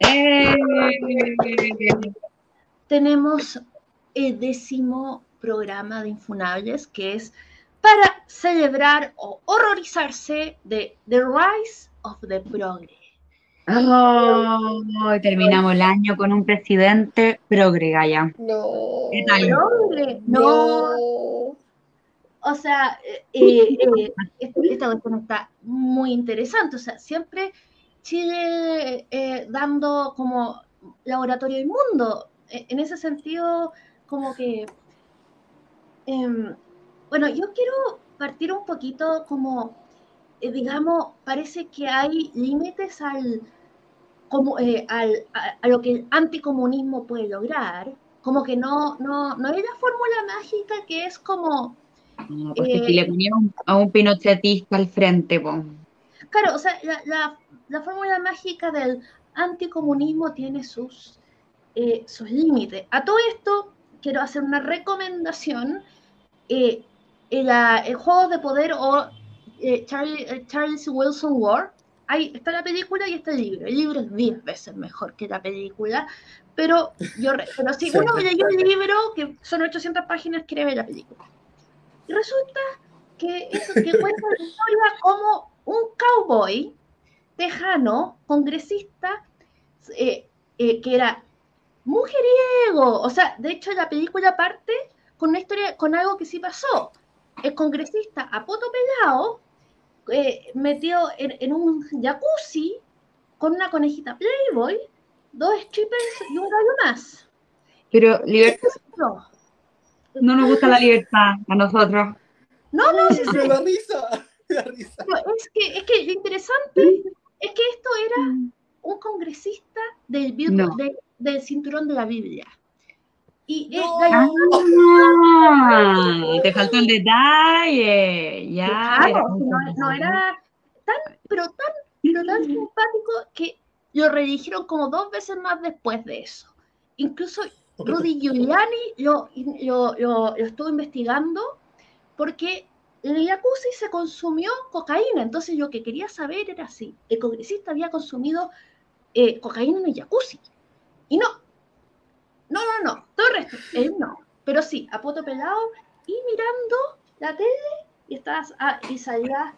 Eh. Tenemos el décimo programa de Infunables, que es para celebrar o horrorizarse de The Rise of the Progre. Oh, terminamos el año con un presidente progre, Gaya. No. ¿Qué tal? Progre, no. O sea, eh, eh, esta, esta cuestión está muy interesante. O sea, siempre Chile eh, dando como laboratorio del mundo. E- En ese sentido, como que... em, bueno, yo quiero partir un poquito como, eh, digamos, parece que hay límites al, como, eh, al, a, a lo que el anticomunismo puede lograr. Como que no, no, no hay la fórmula mágica que es como... No, porque Eh, si le ponía un- a un pinochetista al frente, po. Claro, o sea, la, la- la fórmula mágica del anticomunismo tiene sus, eh, sus límites. A todo esto, quiero hacer una recomendación. eh, el, ah, el Juego de Poder o eh, Charlie- eh, Charles Wilson War. Ahí está la película y está el libro. El libro es 10 veces mejor que la película. Pero, yo, pero si uno leyó el libro, que son 800 páginas, quiere ver la película. Y resulta que, eso, que cuenta la historia como un cowboy tejano, congresista, eh, eh, que era mujeriego. O sea, de hecho la película parte con una historia, con algo que sí pasó. El congresista a poto pelado eh, metió en, en un jacuzzi con una conejita Playboy, dos strippers y un gallo más. Pero libertad, No, no nos gusta la libertad a nosotros. no, no, sí, sí, risa. Risa. es que, es que lo interesante es que esto era un congresista del, No. de- del cinturón de la Biblia. Y Ah, te faltó el detalle. Ya. Claro, no, no era tan, pero tan, pero tan simpático que lo redigieron como dos veces más después de eso. Incluso Rudy Giuliani lo, lo, lo- lo estuvo investigando porque el jacuzzi se consumió cocaína. Entonces yo que quería saber era si el congresista había consumido eh, cocaína en el jacuzzi. Y no. No, no, no. Todo el resto, él no. Pero sí, a poto pelado y mirando la tele y, estás, ah, y, salía,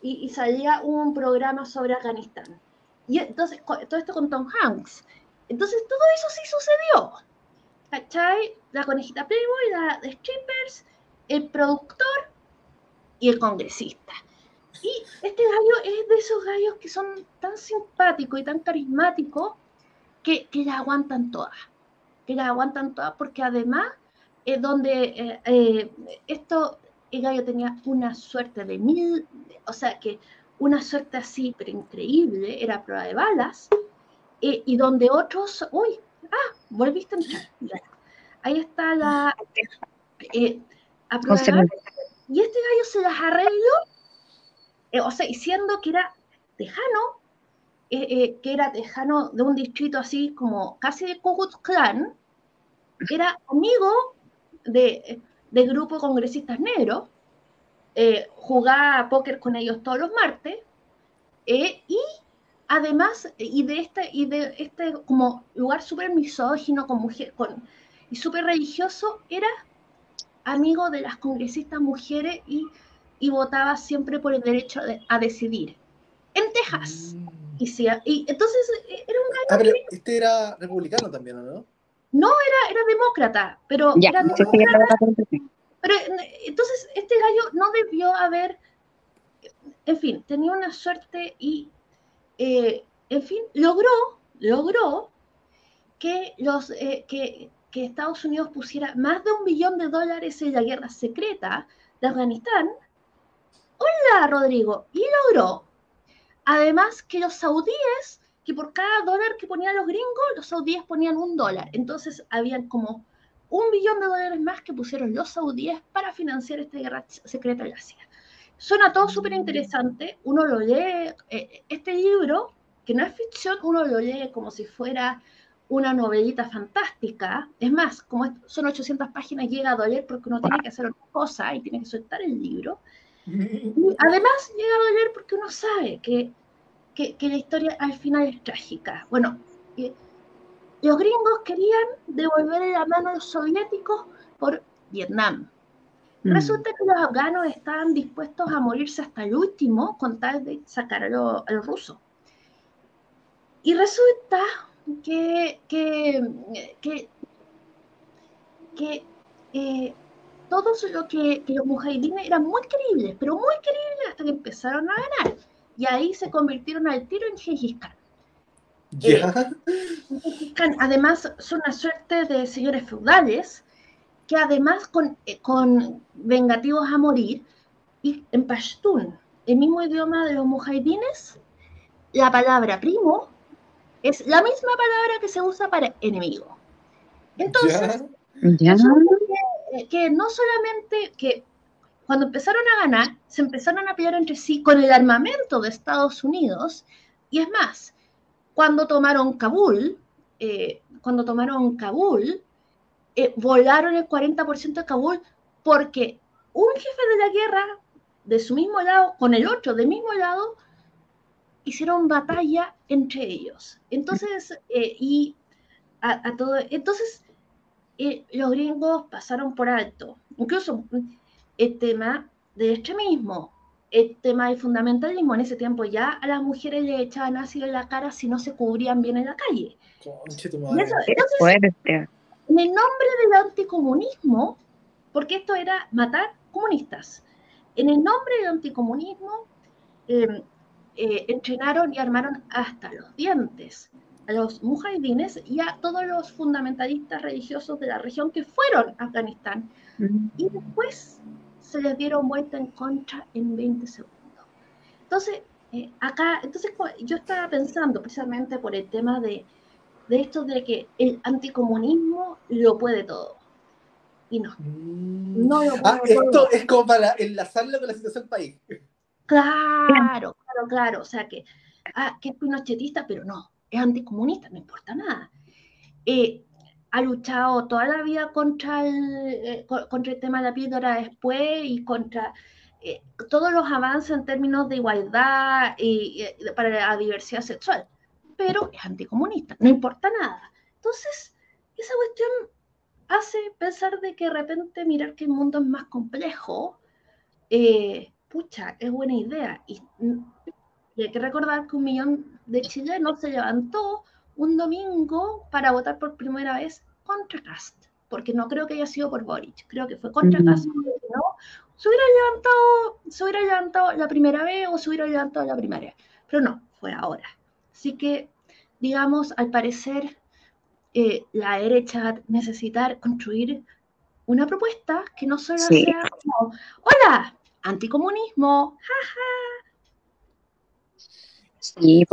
y, y salía un programa sobre Afganistán. Y entonces, todo esto con Tom Hanks. Entonces, todo eso sí sucedió. ¿Cachai? La conejita Playboy, la de strippers, el productor y el congresista. Y este gallo es de esos gallos que son tan simpáticos y tan carismáticos que, que la aguantan todas. Que la aguantan todas porque además es donde eh, eh, esto, el gallo tenía una suerte de mil, o sea que una suerte así, pero increíble, era prueba de balas, eh, y donde otros, uy, ah, volviste a entrar. Ahí está la, a prueba de balas, y este gallo se las arregló, eh, o sea, diciendo que era tejano, eh, eh, que era tejano de un distrito así como casi de Ku Klan, era amigo de, de grupo de congresistas negros, jugaba póker con ellos todos los martes, y además, y de este, y de este como lugar súper misógino con mujer, con, y súper religioso, era amigo de las congresistas mujeres y, y votaba siempre por el derecho de- a decidir. En Texas. Y, sí, y entonces eh, era un Ah, pero este era republicano también, ¿o no? era, era demócrata, pero Ya, era demócrata, pero entonces este gallo no debió haber, en fin, tenía una suerte y, eh, en fin, logró, logró que, los, eh, que, que Estados Unidos pusiera más de un billón de dólares en la guerra secreta de Afganistán. Hola, Rodrigo. Y logró, además, que los saudíes, que por cada dólar que ponían los gringos, los saudíes ponían un dólar. Entonces, habían como un billón de dólares más que pusieron los saudíes para financiar esta guerra secreta de Asia. Suena todo súper interesante. Uno lo lee, eh, este libro, que no es ficción, uno lo lee como si fuera una novelita fantástica. Es más, como son 800 páginas, llega a doler porque uno tiene que hacer otra cosa y tiene que soltar el libro. Y además llega a doler porque uno sabe que, que, que la historia al final es trágica. Bueno, eh, los gringos querían devolver la mano a los soviéticos por Vietnam. Mm. Resulta que los afganos estaban dispuestos a morirse hasta el último con tal de sacar a, lo- a los rusos. Y resulta que, que, que, que, eh, todos lo que, que los mujahidines eran muy queribles, pero muy queribles hasta que empezaron a ganar. Y ahí se convirtieron al tiro en Gengis Khan. Khan, además, son una suerte de señores feudales que además con, eh, con vengativos a morir, y en Pashtun, el mismo idioma de los mujahidines, la palabra primo es la misma palabra que se usa para enemigo. Entonces, Ya. Ya. resulta que, eh, que no solamente que cuando empezaron a ganar, se empezaron a pelear entre sí con el armamento de Estados Unidos, y es más, cuando tomaron Kabul, eh, cuando tomaron Kabul, eh, volaron el 40% de Kabul porque un jefe de la guerra de su mismo lado con el otro del mismo lado hicieron batalla entre ellos. Entonces, eh, y a, a todo, entonces eh, los gringos pasaron por alto, incluso el tema del extremismo, el tema del fundamentalismo. En ese tiempo ya a las mujeres le echaban ácido en la cara si no se cubrían bien en la calle. Conche eso- entonces, en el nombre del anticomunismo, porque esto era matar comunistas, en el nombre del anticomunismo eh, eh, entrenaron y armaron hasta los dientes a los mujahidines y a todos los fundamentalistas religiosos de la región que fueron a Afganistán y después se les dieron vuelta en contra en 20 segundos. Entonces, eh, acá, entonces yo estaba pensando precisamente por el tema de, de esto de que el anticomunismo lo puede todo. Y no, Mm. no lo Ah, puede todo. esto es como para enlazarlo con la situación del país. Claro, claro, claro. O sea que, ah, que es pinochetista, pero no, es anticomunista, no importa nada. Eh, ha luchado toda la vida contra el, eh, co- contra el tema de la píldora después y contra eh, todos los avances en términos de igualdad y, para la diversidad sexual, pero es anticomunista, no importa nada. Entonces, esa cuestión hace pensar de que de repente mirar que el mundo es más complejo, pucha, es buena idea. Y hay que recordar que un millón de chilenos se levantó un domingo para votar por primera vez contra Cast, porque no creo que haya sido por Boric, creo que fue contra. Cast, no, se hubiera levantado, se hubiera levantado la primera vez o se hubiera levantado la primera, pero no, fue ahora. Así que, digamos, al parecer, eh, la derecha va a necesitar construir una propuesta que no solo Sí. sea como, hola, anticomunismo, Sí, po.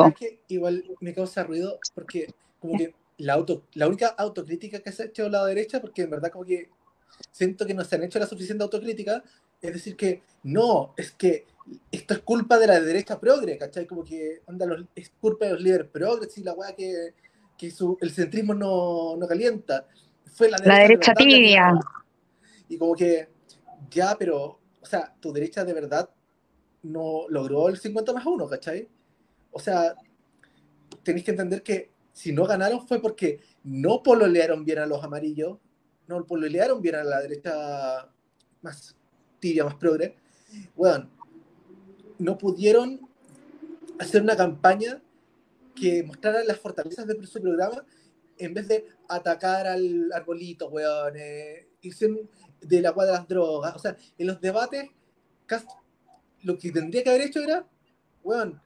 ¿Sabes qué? Igual me causa ruido porque como que la, auto, la única autocrítica que se ha hecho la derecha, porque en verdad como que siento que no se han hecho la suficiente autocrítica, es decir que no, es que esto es culpa de la derecha progre, ¿cachai? Como que anda los, es culpa de los líderes progres y la weá que, que su, el centrismo no, no calienta. Fue la La de derecha la que- tibia. Y como que, ya, pero, o sea, tu derecha de verdad no logró el 50 más 1, ¿cachai? O sea, tenéis que entender que si no ganaron fue porque no pololearon bien a los amarillos, no pololearon bien a la derecha más tibia, más progre. Bueno, no pudieron hacer una campaña que mostrara las fortalezas de su programa en vez de atacar al arbolito, weón, eh, irse de la cuadra de las drogas. O sea, en los debates, lo que tendría que haber hecho era, weón,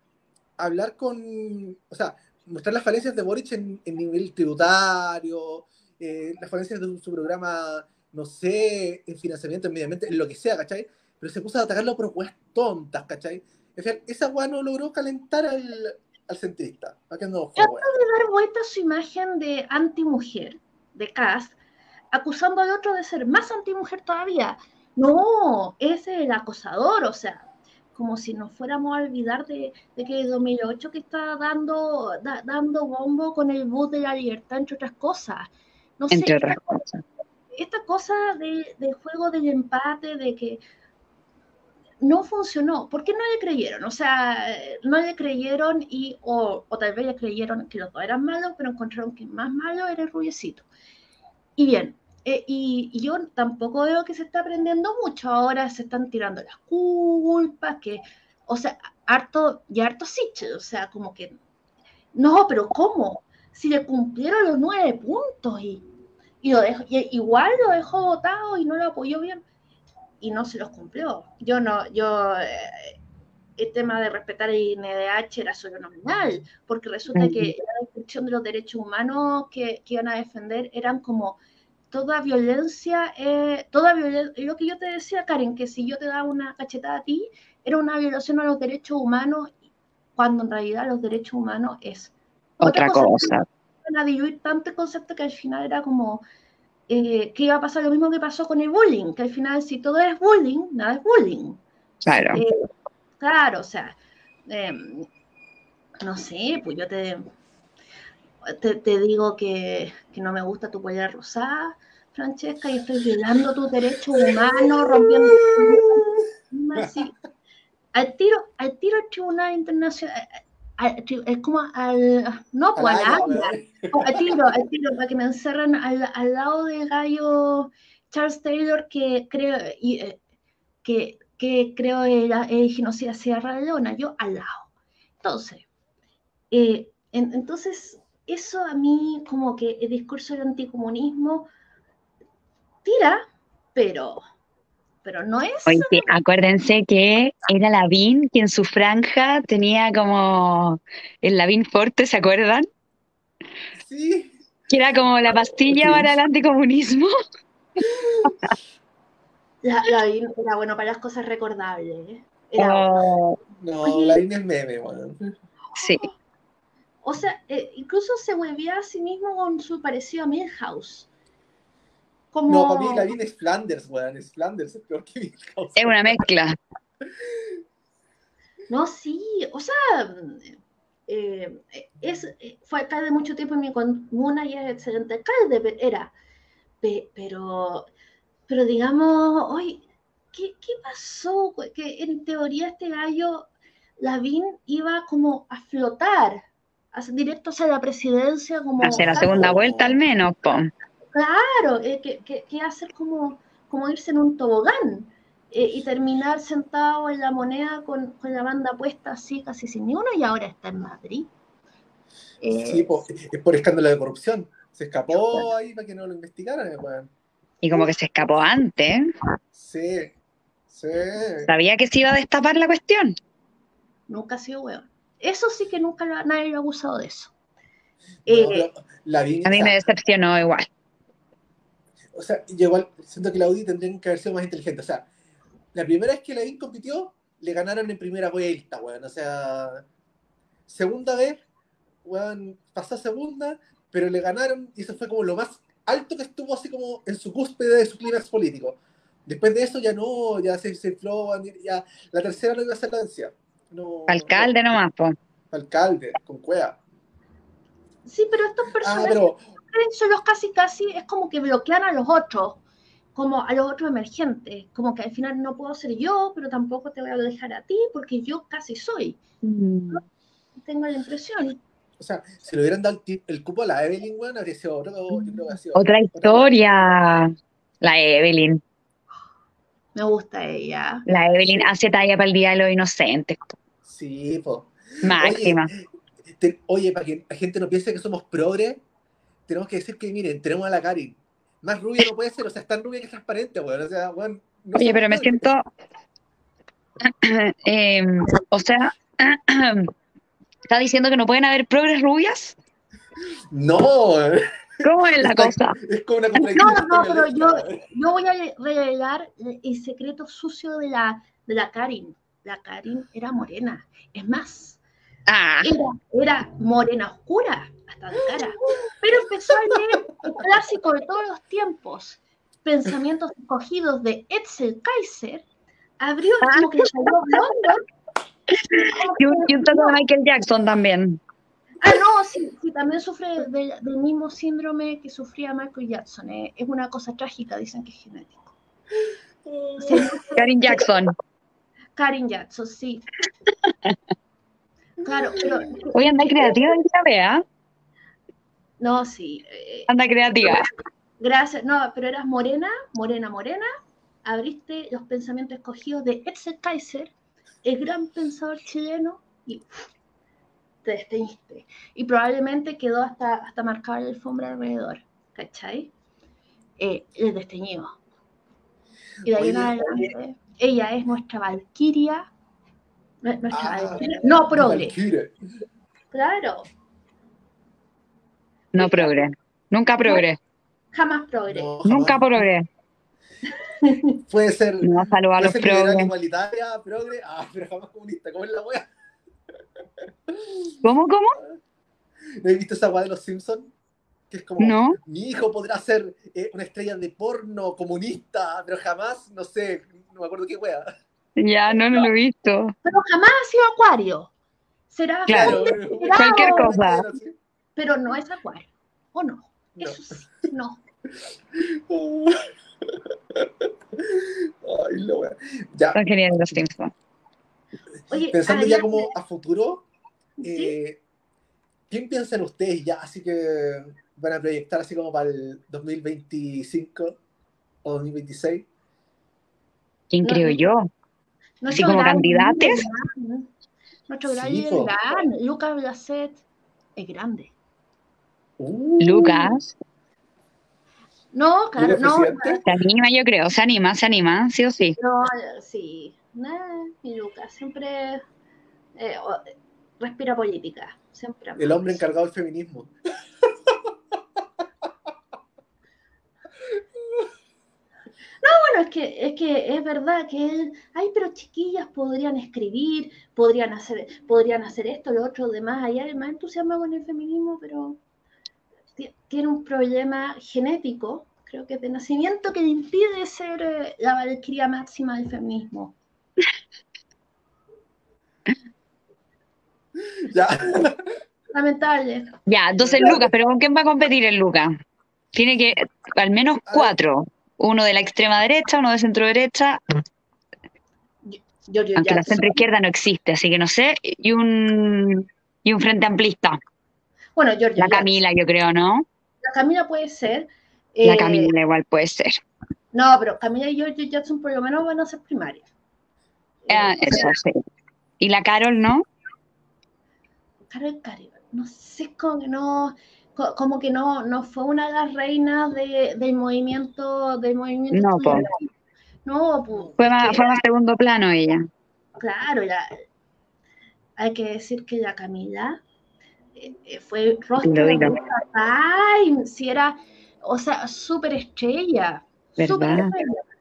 hablar con, o sea, mostrar las falencias de Boric en, nivel tributario, eh, las falencias de su programa, no sé, en financiamiento, en medio ambiente, en lo que sea, ¿cachai? Pero se puso a atacarlo por weas tontas, ¿cachai? En fin, esa wea no logró calentar al, al centrista. ¿Para qué no wea? dar vuelta a su imagen de antimujer, de Cast, acusando al otro de ser más antimujer todavía. No, es el acosador, o sea, como si nos fuéramos a olvidar de, de que el 2008 que está dando, da- dando bombo con el bus de la libertad, entre otras cosas. No sé, Entre esta, otras cosas. esta cosa de, de juego del empate, de que no funcionó. ¿Por qué no le creyeron? O sea, no le creyeron y, o, o tal vez le creyeron que los dos eran malos, pero encontraron que el más malo era el rubiecito. Y bien, eh, y, y yo tampoco veo que se está aprendiendo mucho. Ahora se están tirando las culpas, que, o sea, harto y harto sí, o sea, como que, no, pero ¿cómo? Si le cumplieron los nueve puntos y, y, lo dejó, y igual lo dejó votado y no lo apoyó bien y no se los cumplió. Yo no, yo, eh, el tema de respetar el INDH era solo nominal, porque resulta que la descripción de los derechos humanos que, que iban a defender eran como toda violencia, eh, toda violencia, lo que yo te decía, Karen, que si yo te daba una cachetada a ti, era una violación a los derechos humanos, cuando en realidad los derechos humanos es otra, cosa. Van a diluir tanto el concepto que al final era como eh, que iba a pasar lo mismo que pasó con el bullying, que al final si todo es bullying, nada es bullying. Claro. Eh, claro, o sea, eh, no sé, pues yo te, te, te digo que, que, no me gusta tu polera rosada, Francesca, y estoy violando tus derechos humanos, rompiendo... Así. Al tiro, al tiro al Tribunal Internacional, es como al, no, pues al agua, al tiro, al tiro, para que me encerren al, al lado del gallo Charles Taylor, que creo, y, eh, que, que creo era el genocida Sierra Leona, yo al lado. Entonces, eh, en, entonces, eso a mí como que el discurso del anticomunismo tira, pero pero no es. Oye, sí, acuérdense que era Lavín quien en su franja tenía como el Lavín Forte, ¿se acuerdan? Sí. Que era como la pastilla sí. para el anticomunismo. La, Lavín era bueno para las cosas recordables. ¿eh? Era oh. No, Lavín es meme, bueno. Sí. O sea, eh, incluso se volvía a sí mismo con su parecido a Milhouse. Como... No, para mí Lavín es Flanders, weón. Es Flanders, es peor que Milhouse. Es una mezcla. No, sí, o sea, eh, es, fue alcalde mucho tiempo en mi comuna y es excelente alcalde, era. Pero, pero digamos, hoy, ¿qué, ¿qué, pasó? Que en teoría este gallo, Lavín, iba como a flotar, directo hacia la presidencia. como Hacia la segunda vuelta al menos, po. Claro, eh, que, que, que, hacer como, como irse en un tobogán eh, y terminar sentado en la moneda con, con, la banda puesta así, casi sin ni uno, y ahora está en Madrid. Eh, sí, por, es por escándalo de corrupción. Se escapó ahí para que no lo investigaran. Bueno. Y como que se escapó antes. Sí, sí. Sabía que se iba a destapar la cuestión. Nunca ha sido hueón. Eso sí que nunca nadie lo ha abusado de eso. No, la a mí me decepcionó igual o sea, yo igual siento que la Audi tendrían que haber sido más inteligente. O sea, la primera vez que la compitió, le ganaron en primera vuelta, weón. O sea, segunda vez, weón, pasó segunda, pero le ganaron y eso fue como lo más alto que estuvo así como en su cúspide de su clímax político. Después de eso ya no, ya se, se infló, ya la tercera no iba a ser la vencida. No, alcalde no. nomás, po. Alcalde, con cueva. Sí, pero estos personajes... Ah, pero, son los casi casi, es como que bloquean a los otros, como a los otros emergentes, como que al final no puedo ser yo, pero tampoco te voy a dejar a ti porque yo casi soy. Mm. Tengo la impresión. O sea, si le hubieran dado el, el cupo a la Evelyn, bueno, habría sido otro, yo creo que sido otra historia. Otra. La Evelyn. Me gusta ella. La Evelyn hace talla para el Día de los Inocentes. Sí, pues. Máxima. Oye, te, oye, para que la gente no piense que somos progres, tenemos que decir que, miren, tenemos a la Karin. Más rubia no puede ser, o sea, es tan rubia que es transparente, weón. O sea, weón. No Oye, pero me siento. eh, o sea, ¿está diciendo que no pueden haber progres rubias? No. ¿Cómo es la Está, cosa? Es como una No, no, pero yo, yo voy a revelar el secreto sucio de la, de la Karin. La Karin era morena. Es más, ah. era, era morena oscura hasta de cara. Pero empezó a leer el clásico de todos los tiempos, Pensamientos escogidos de Edsel Kaiser, abrió como que salió blondo. Y un, y un tanto de Michael Jackson también. Ah, no, sí, sí también sufre de, del mismo síndrome que sufría Michael Jackson. Eh. Es una cosa trágica, dicen que es genético. Sí, Karin Jackson. Karin Jackson, sí. Claro, pero Hoy anda creativa, ya vea. no, sí. eh, Anda creativa. gracias, no, pero eras morena, morena, morena. Abriste los pensamientos escogidos de Etzel Kaiser, el gran pensador chileno, y te desteñiste. Y probablemente quedó hasta, hasta marcada la alfombra alrededor, ¿cachai? Eh, el desteñido. Y de ahí en Oye, adelante, ella es nuestra valquiria. nue- Nuestra Ah, valquiria. No progre, Valkyrie. claro, No progre. Nunca progre. jamás progre. No, Nunca jamás. progre. Puede ser. No, saludos a puede los progres. igualitaria, progre. Ah, pero jamás comunista. ¿Cómo es la wea? ¿Cómo, cómo? ¿No has visto esa weá de los Simpsons? Que es como, No. mi hijo podrá ser eh, una estrella de porno comunista, pero jamás, no sé, no me acuerdo qué wea. Ya, no, no lo he visto. Pero jamás ha sido acuario. Será Claro. Cualquier cosa. Pero no es acuario. ¿O no? No. Eso sí, no. Ay, la wea. Ya, Son geniales los Simpsons. Pensando ya como a futuro, Sí. eh, ¿quién piensan ustedes ya así que van a proyectar así como para el 2025 o 2026? ¿Quién No, creo no. yo? Nuestro como gran Nuestro gran Sí, gran, Lucas Blasset, es grande. Uh, Lucas. No, claro, ¿Lucas no? Se anima, yo creo. Se anima, se anima, sí o sí. no, sí. Nah, mi Lucas siempre eh, respira política. Siempre. El hombre encargado del feminismo. Bueno, es que, es que es verdad que él, ay, pero chiquillas podrían escribir, podrían hacer, podrían hacer esto, lo otro, demás, allá el más entusiasmado con el feminismo, pero ti- tiene un problema genético, creo que de nacimiento, que le impide ser eh, la valquiria máxima del feminismo. Ya. Lamentable. Ya, entonces Lucas, pero ¿con quién va a competir el Lucas? Tiene que, al menos cuatro. Uno de la extrema derecha, uno de centro derecha, Giorgio aunque la centro izquierda no existe, así que no sé, y un, y un frente amplista. Bueno, Giorgio La Jackson. Camila, yo creo, ¿no? La Camila puede ser. La eh, Camila igual puede ser. No, pero Camila y Giorgio Jackson por lo menos van a ser primarias. Eh, Ah, eso sí. Y la Carol, ¿no? Carol Caribal, no sé, como que no, co- como que no, no fue una de las reinas de- del movimiento, del movimiento No, po. No, po, Fue más, fue más segundo plano ella. claro, la- hay que decir que la Camila eh, eh, fue rostro de Time, si era, o sea, súper estrella, estrella.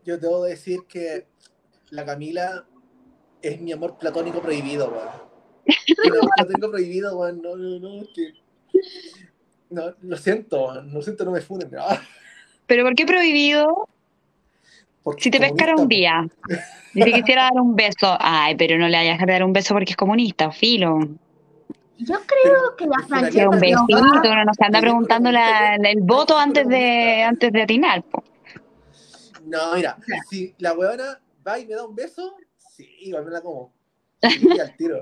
Yo debo decir que la Camila es mi amor platónico prohibido, weón. Amor platónico prohibido, weón. No, no, no, es que. No, lo siento. Lo siento, no me funen. Ah, ¿Pero por qué prohibido? porque Si te pescara un día y te quisiera dar un beso, ay, pero no le vayas a dar un beso porque es comunista, filo. Yo creo que la es una Que Francesca un besito, uno no se anda preguntando la- el voto antes de, antes de atinar. po. No, mira, si la weona va y me da un beso, sí, igual me la como. Sí, al tiro.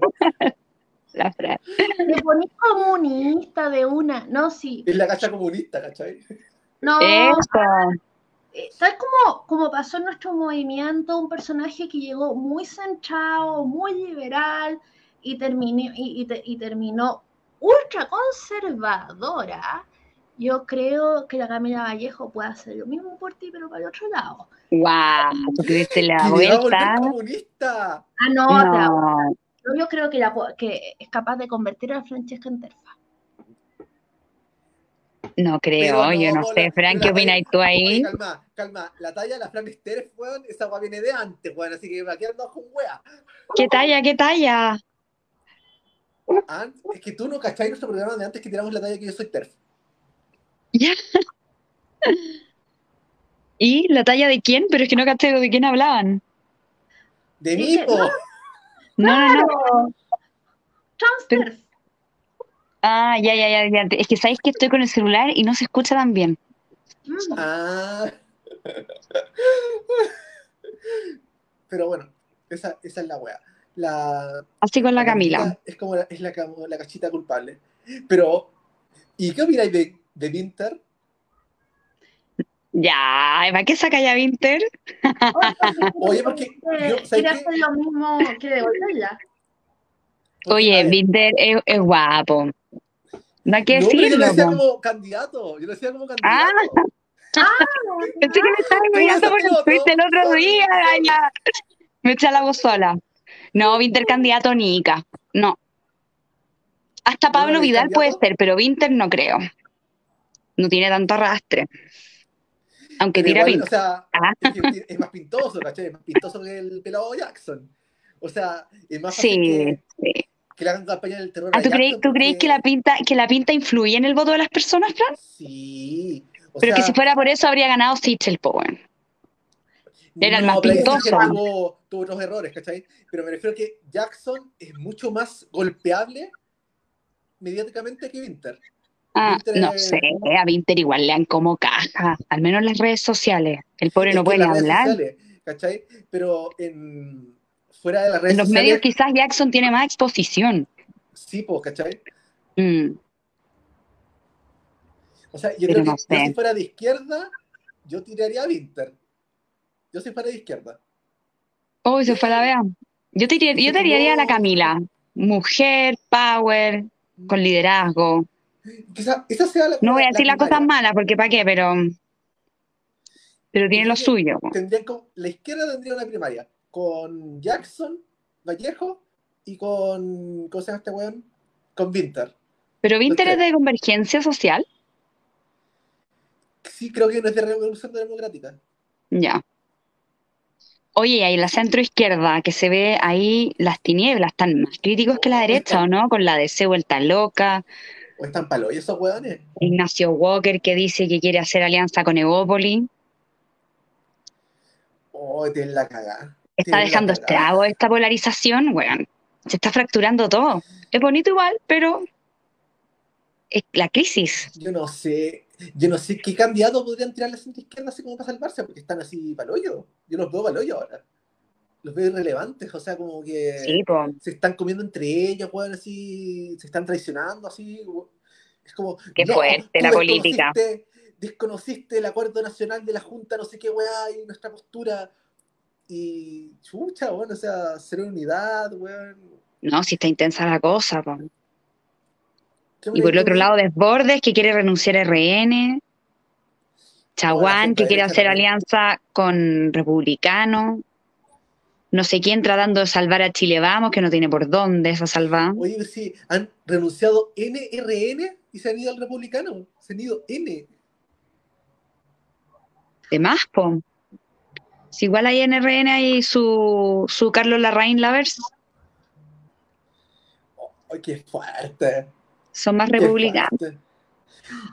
La frase. me ponís comunista de una, no, sí, Es la cacha comunista, ¿cachai? no, Eso. eh, tal como, como pasó en nuestro movimiento, un personaje que llegó muy centrado, muy liberal y terminó, y, y te- y terminó ultra conservadora, yo creo que la Camila Vallejo puede hacer lo mismo por ti, pero para el otro lado. Guau, tú te diste la vuelta. comunista. Ah, no, te. No, Yo- yo creo que, la, po- que es capaz de convertir a Francesca en terfa. no creo, yo no la- sé. Fran, la ¿qué opinas tú Oye, ahí? calma, calma. La talla de la Fran Sterf, weón, esa weá viene de antes, weón. Así que aquí andamos con wea. ¿Qué talla, qué talla? Es que tú no cachai nuestro programa de antes que tiramos la talla que yo soy TERF. Ya. ¿Y la talla de quién? Pero es que no caché de quién hablaban. De mí, po. no. No, no, no. Pero-. Ah, ya, ya, ya, ya. Es que sabéis que estoy con el celular y no se escucha tan bien. Mm. Ah. Pero bueno, Esa, esa es la wea. La, Así con la Camila. Camila Es como la, es la, cam- la cachita culpable. Pero, ¿y qué opináis de, de Winter? Ya, ¿para qué saca ya Winter? Oye, porque yo, hacer lo mismo que devolverla. Porque, Oye, Winter es, es guapo. No hay que no, pero yo lo decirlo. decía como candidato. Yo lo decía como Ah, candidato. Pensé que me estaba engañando por el foto, tweet el otro día. ya. Me eché la voz sola. No, Winter candidato Nica. No. Hasta ¿No Pablo Vidal puede ser, pero Winter no creo. No tiene tanto arrastre. Aunque tira igual, pinta. o sea, Ah. es, más pintoso, ¿cachai? Es más pintoso que el pelado Jackson. O sea, es más fácil Sí, que, sí. que hagan campaña del terror Ah, a ¿tú crees, tú que la pinta, que la pinta influye en el voto de las personas, Fran? Sí. O Pero sea, que si fuera por eso habría ganado Sichel, po, weón. era el no, más pintoso. Tuvo, tuvo otros errores, ¿cachai? Pero me refiero a que Jackson es mucho más golpeable mediáticamente que Winter. Ah, no sé, a Winter igual le dan como caja, al menos en las redes sociales. El pobre Es no puede hablar. sociales, ¿cachai? Pero en, fuera de las redes En los sociales, medios quizás Jackson tiene más exposición. sí, pues, ¿cachai? Mm, O sea, yo Pero creo que no sé. si fuera de izquierda, yo tiraría a Winter. Yo si fuera de izquierda. Oh, se fue la vea. Yo te, iría- yo tiraría a la Camila. Mujer, power, con liderazgo. Quizá esa sea la No voy a decir las cosas malas, porque para qué, pero. Pero tiene lo suyo. Tendrían la izquierda tendría una primaria con Jackson, Vallejo y con. ¿Cómo se llama este weón? Con Winter. Pero Winter es de convergencia social. Sí, creo que no es de Revolución Democrática. Ya. Oye, y ahí la centro izquierda, que se ve ahí las tinieblas, están más críticos que la derecha, ¿o no? Con la DC vuelta loca, ¿O están palos? ¿Y esos weones? Ignacio Walker que dice que quiere hacer alianza con Evópoli. Oh, tienen la cagada. Está dejando estrago esta polarización, weón. Se está fracturando todo. Es bonito igual, pero es la crisis. Yo no sé. Yo no sé qué candidato podrían tirar la centro izquierda así como para salvarse, porque están así palollo. Yo los veo palollo ahora. Los veo irrelevantes, o sea, como que Sí, se están comiendo entre ellos, weón, así, se están traicionando, así. Es como. Qué no, fuerte la política. desconociste- el acuerdo nacional de la Junta, no sé qué weá, y nuestra postura. Y chucha, weón, o sea, ser unidad, weón. No, si está intensa la cosa, po. ¿Qué Y por el otro lado, Desbordes, que quiere renunciar a RN. Chaguán, que quiere hacer alianza con republicanos. No sé quién tratando de salvar a Chile Vamos, que no tiene por dónde esa salva. Oye, pero si han renunciado NRN y se han ido al republicano. Se han ido N. De más, po. Si igual hay en RN hay su, su Carlos Larraín Lavers, ¡Ay, qué fuerte! son más republicanos.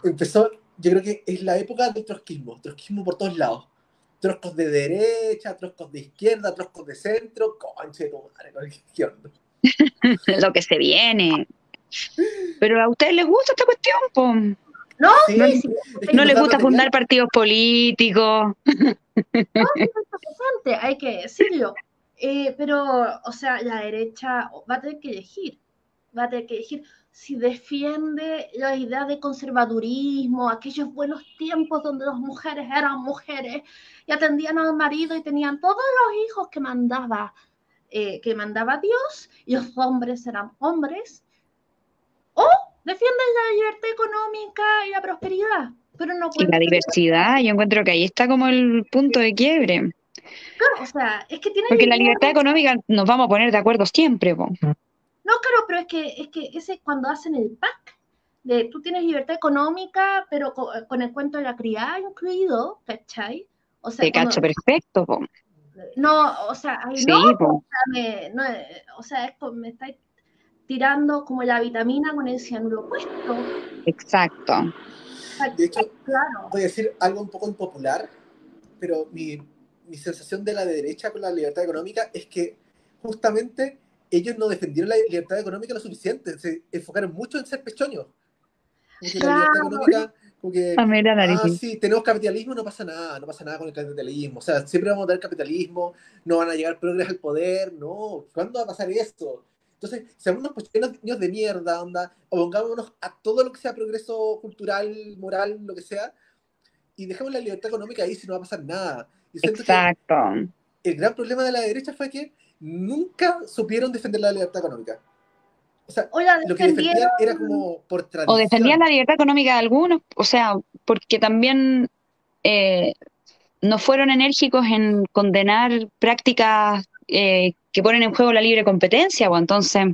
Empezó, yo creo que es la época del trotskismo. Trotskismo por todos lados. Troscos de derecha, troscos de izquierda, troscos de centro. Conche tu madre, con el izquierdo. Lo que se viene. Pero a ustedes les gusta esta cuestión, po. No, Sí, sí, es sí, que No les gusta fundar partidos políticos. es interesante, hay que decirlo. Eh, pero, o sea, la derecha va a tener que elegir. Va a tener que elegir si defiende la idea de conservadurismo, aquellos buenos tiempos donde las mujeres eran mujeres y atendían al marido y tenían todos los hijos que mandaba, eh, que mandaba Dios, y los hombres eran hombres. O defienden la libertad económica y la prosperidad. Pero no Y la diversidad, yo encuentro que ahí está como el punto de quiebre. Claro, o sea, es que tienen Porque la libertad económica nos vamos a poner de acuerdo siempre, po. No, claro, pero es que, es que ese es cuando hacen el pack, de tú tienes libertad económica, pero co- con, el cuento de la criada incluido, ¿cachai? O sea, Te cuando- cacho perfecto, po. no, o sea, ay, Sí, no, po. me- no, eh, o sea, es me estáis tirando como la vitamina con el cianuro puesto. Exacto. O sea, De hecho, claro, voy a decir algo un poco impopular, pero mi, mi sensación de la derecha con la libertad económica es que justamente ellos no defendieron la libertad económica lo suficiente, se enfocaron mucho en ser pechoños. Que la Claro. libertad económica, como que, ah, sí, tenemos capitalismo, no pasa nada, no pasa nada con el capitalismo. O sea, siempre vamos a tener capitalismo, no van a llegar progres al poder, no. ¿Cuándo va a pasar eso? Entonces, seamos unos pequeños niños de mierda, onda, pongámonos a todo lo que sea progreso cultural, moral, lo que sea, y dejemos la libertad económica ahí si no va a pasar nada. Y Exacto. el gran problema de la derecha fue que nunca supieron defender la libertad económica. O sea, O lo que defendían era como por tradición. O defendían la libertad económica de algunos, o sea, porque también eh, no fueron enérgicos en condenar prácticas eh, que ponen en juego la libre competencia, o entonces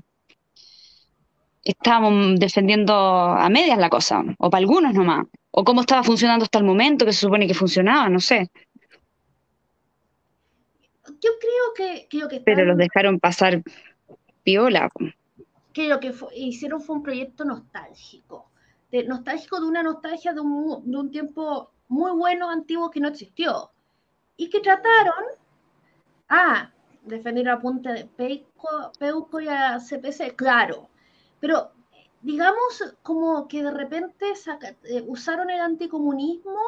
estábamos defendiendo a medias la cosa, o para algunos nomás, o cómo estaba funcionando hasta el momento, que se supone que funcionaba, no sé, yo creo que, que lo que pero los dejaron pasar piola. que lo que fue- hicieron fue un proyecto nostálgico. De, nostálgico de una nostalgia de un, de un tiempo muy bueno, antiguo, que no existió. Y que trataron a defender a punta de Peuco, Peuco y a CPC, claro. Pero digamos como que de repente saca- eh, usaron el anticomunismo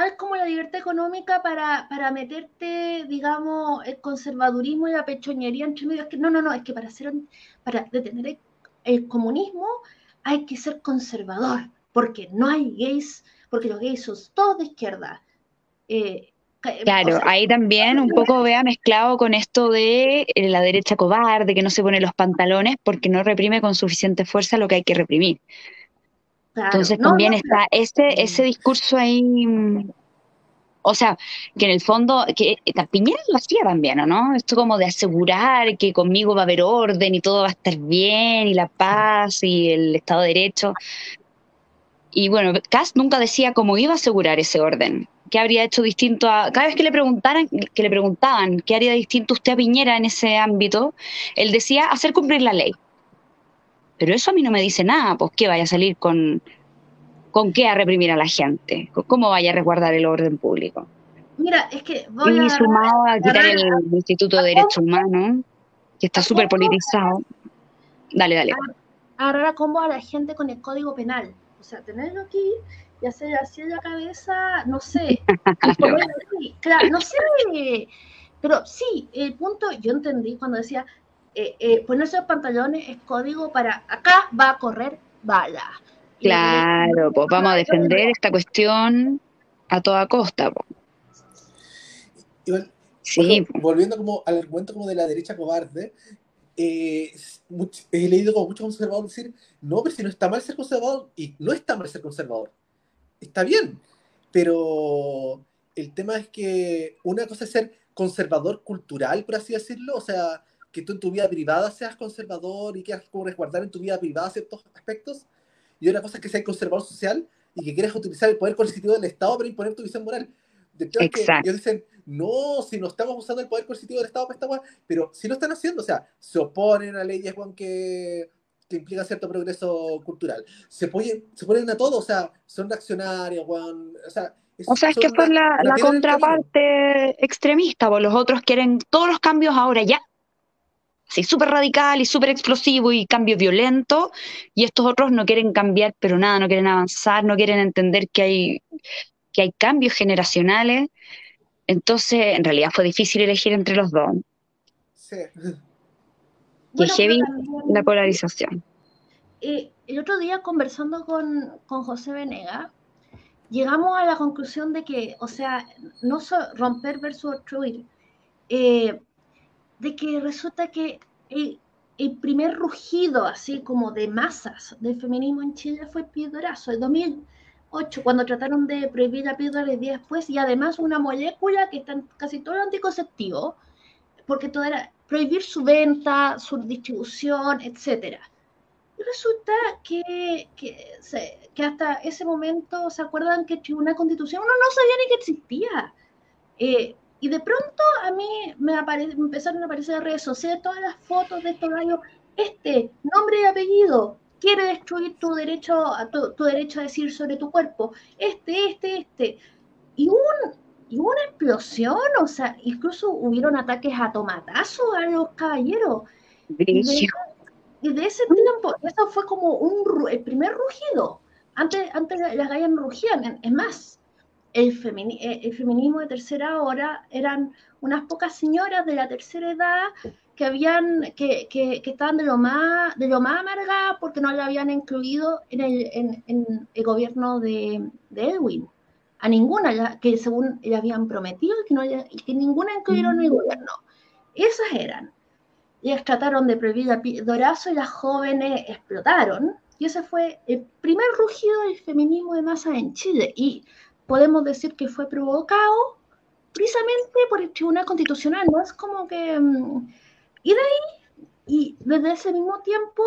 tal como la libertad económica para, para meterte, digamos, el conservadurismo y la pechoñería entre medio. Es que no, no, no, es que para hacer para detener el, el comunismo hay que ser conservador, porque no hay gays, porque los gays son todos de izquierda. Eh, Claro, o sea, ahí también un poco vea mezclado con esto de eh, la derecha cobarde, que no se pone los pantalones porque no reprime con suficiente fuerza lo que hay que reprimir. Claro, Entonces no, también no, está ese, ese discurso ahí, mm, o sea, que en el fondo, que eh, Piñera lo hacía también, ¿o no? Esto como de asegurar que conmigo va a haber orden y todo va a estar bien y la paz y el Estado de Derecho. Y bueno, Kass nunca decía cómo iba a asegurar ese orden. ¿Qué habría hecho distinto a... Cada vez que le preguntaran, que le preguntaban qué haría distinto usted a Piñera en ese ámbito, él decía hacer cumplir la ley. Pero eso a mí no me dice nada, pues que vaya a salir con, con qué a reprimir a la gente, cómo vaya a resguardar el orden público. Mira, es que voy Y a sumado a quitar el Instituto de Derechos Humanos, que está súper politizado. Dale, dale. agarrar a combo a la gente con el código penal. O sea, tenerlo aquí y hacer así en la cabeza, no sé. claro, no sé. Pero sí, el punto, yo entendí cuando decía, eh, eh, ponerse los pantalones es código para acá va a correr bala. Y- Claro, pues vamos a defender esta cuestión a toda costa. po. Igual, por Sí, volviendo como al argumento como de la derecha cobarde, eh, he leído como muchos conservadores decir, no, pero si no está mal ser conservador, y no está mal ser conservador, está bien, pero el tema es que una cosa es ser conservador cultural, por así decirlo, o sea, que tú en tu vida privada seas conservador y quieras como resguardar en tu vida privada ciertos aspectos, y otra cosa es que seas conservador social y que quieras utilizar el poder coercitivo del Estado para imponer tu visión moral. De que ellos dicen, no, si no estamos usando el poder coercitivo del Estado para esta weá, pero sí lo están haciendo, o sea, se oponen a leyes weón, que, que implican cierto progreso cultural, se, ponen, se ponen a todo, o sea, son reaccionarios, weón, o sea, o sea, es que son fue la, la camino. contraparte extremista, pues los otros quieren todos los cambios ahora ya. Sí, súper radical y súper explosivo y cambio violento, y estos otros no quieren cambiar, pero nada, no quieren avanzar, no quieren entender que hay, que hay cambios generacionales. Entonces, en realidad fue difícil elegir entre los dos. Sí. Bueno, heavy también- La polarización. eh, el otro día conversando con, con José Venega, llegamos a la conclusión de que, o sea, no so- romper versus obstruir, eh, de que resulta que el, el primer rugido, así como de masas del feminismo en Chile fue piedorazo, el 2008, cuando trataron de prohibir la píldora el día después, y además una molécula que está en casi todo el anticonceptivo, porque todo era prohibir su venta, su distribución, etcétera. Y resulta que, que, que hasta ese momento, ¿se acuerdan que el Tribunal Constitucional uno no sabía ni que existía? Eh, y de pronto a mí me, apare- me empezaron a aparecer en redes sociales todas las fotos de estos gallos. Este, nombre y apellido, quiere destruir tu derecho, a tu, tu derecho a decir sobre tu cuerpo. Este, este, este. Y, un, y una explosión, o sea, incluso hubieron ataques a tomatazos a los caballeros. Y de, Brígido. y de ese tiempo, eso fue como un, el primer rugido. antes, antes las gallas no rugían, es más, el, eh, el, feminismo de tercera hora eran unas pocas señoras de la tercera edad que habían que, que, que estaban de lo más de lo más amarga porque no la habían incluido en el, en, en el gobierno de, de, Edwin. A ninguna que según le habían prometido que no que ninguna incluyeron en el gobierno. Esas eran. Ellas trataron de prohibir el dorazo y las jóvenes explotaron. Y ese fue el primer rugido del feminismo de masa en Chile. Y podemos decir que fue provocado precisamente por el Tribunal Constitucional, ¿no? Es como que... Mm, y de ahí, y desde ese mismo tiempo,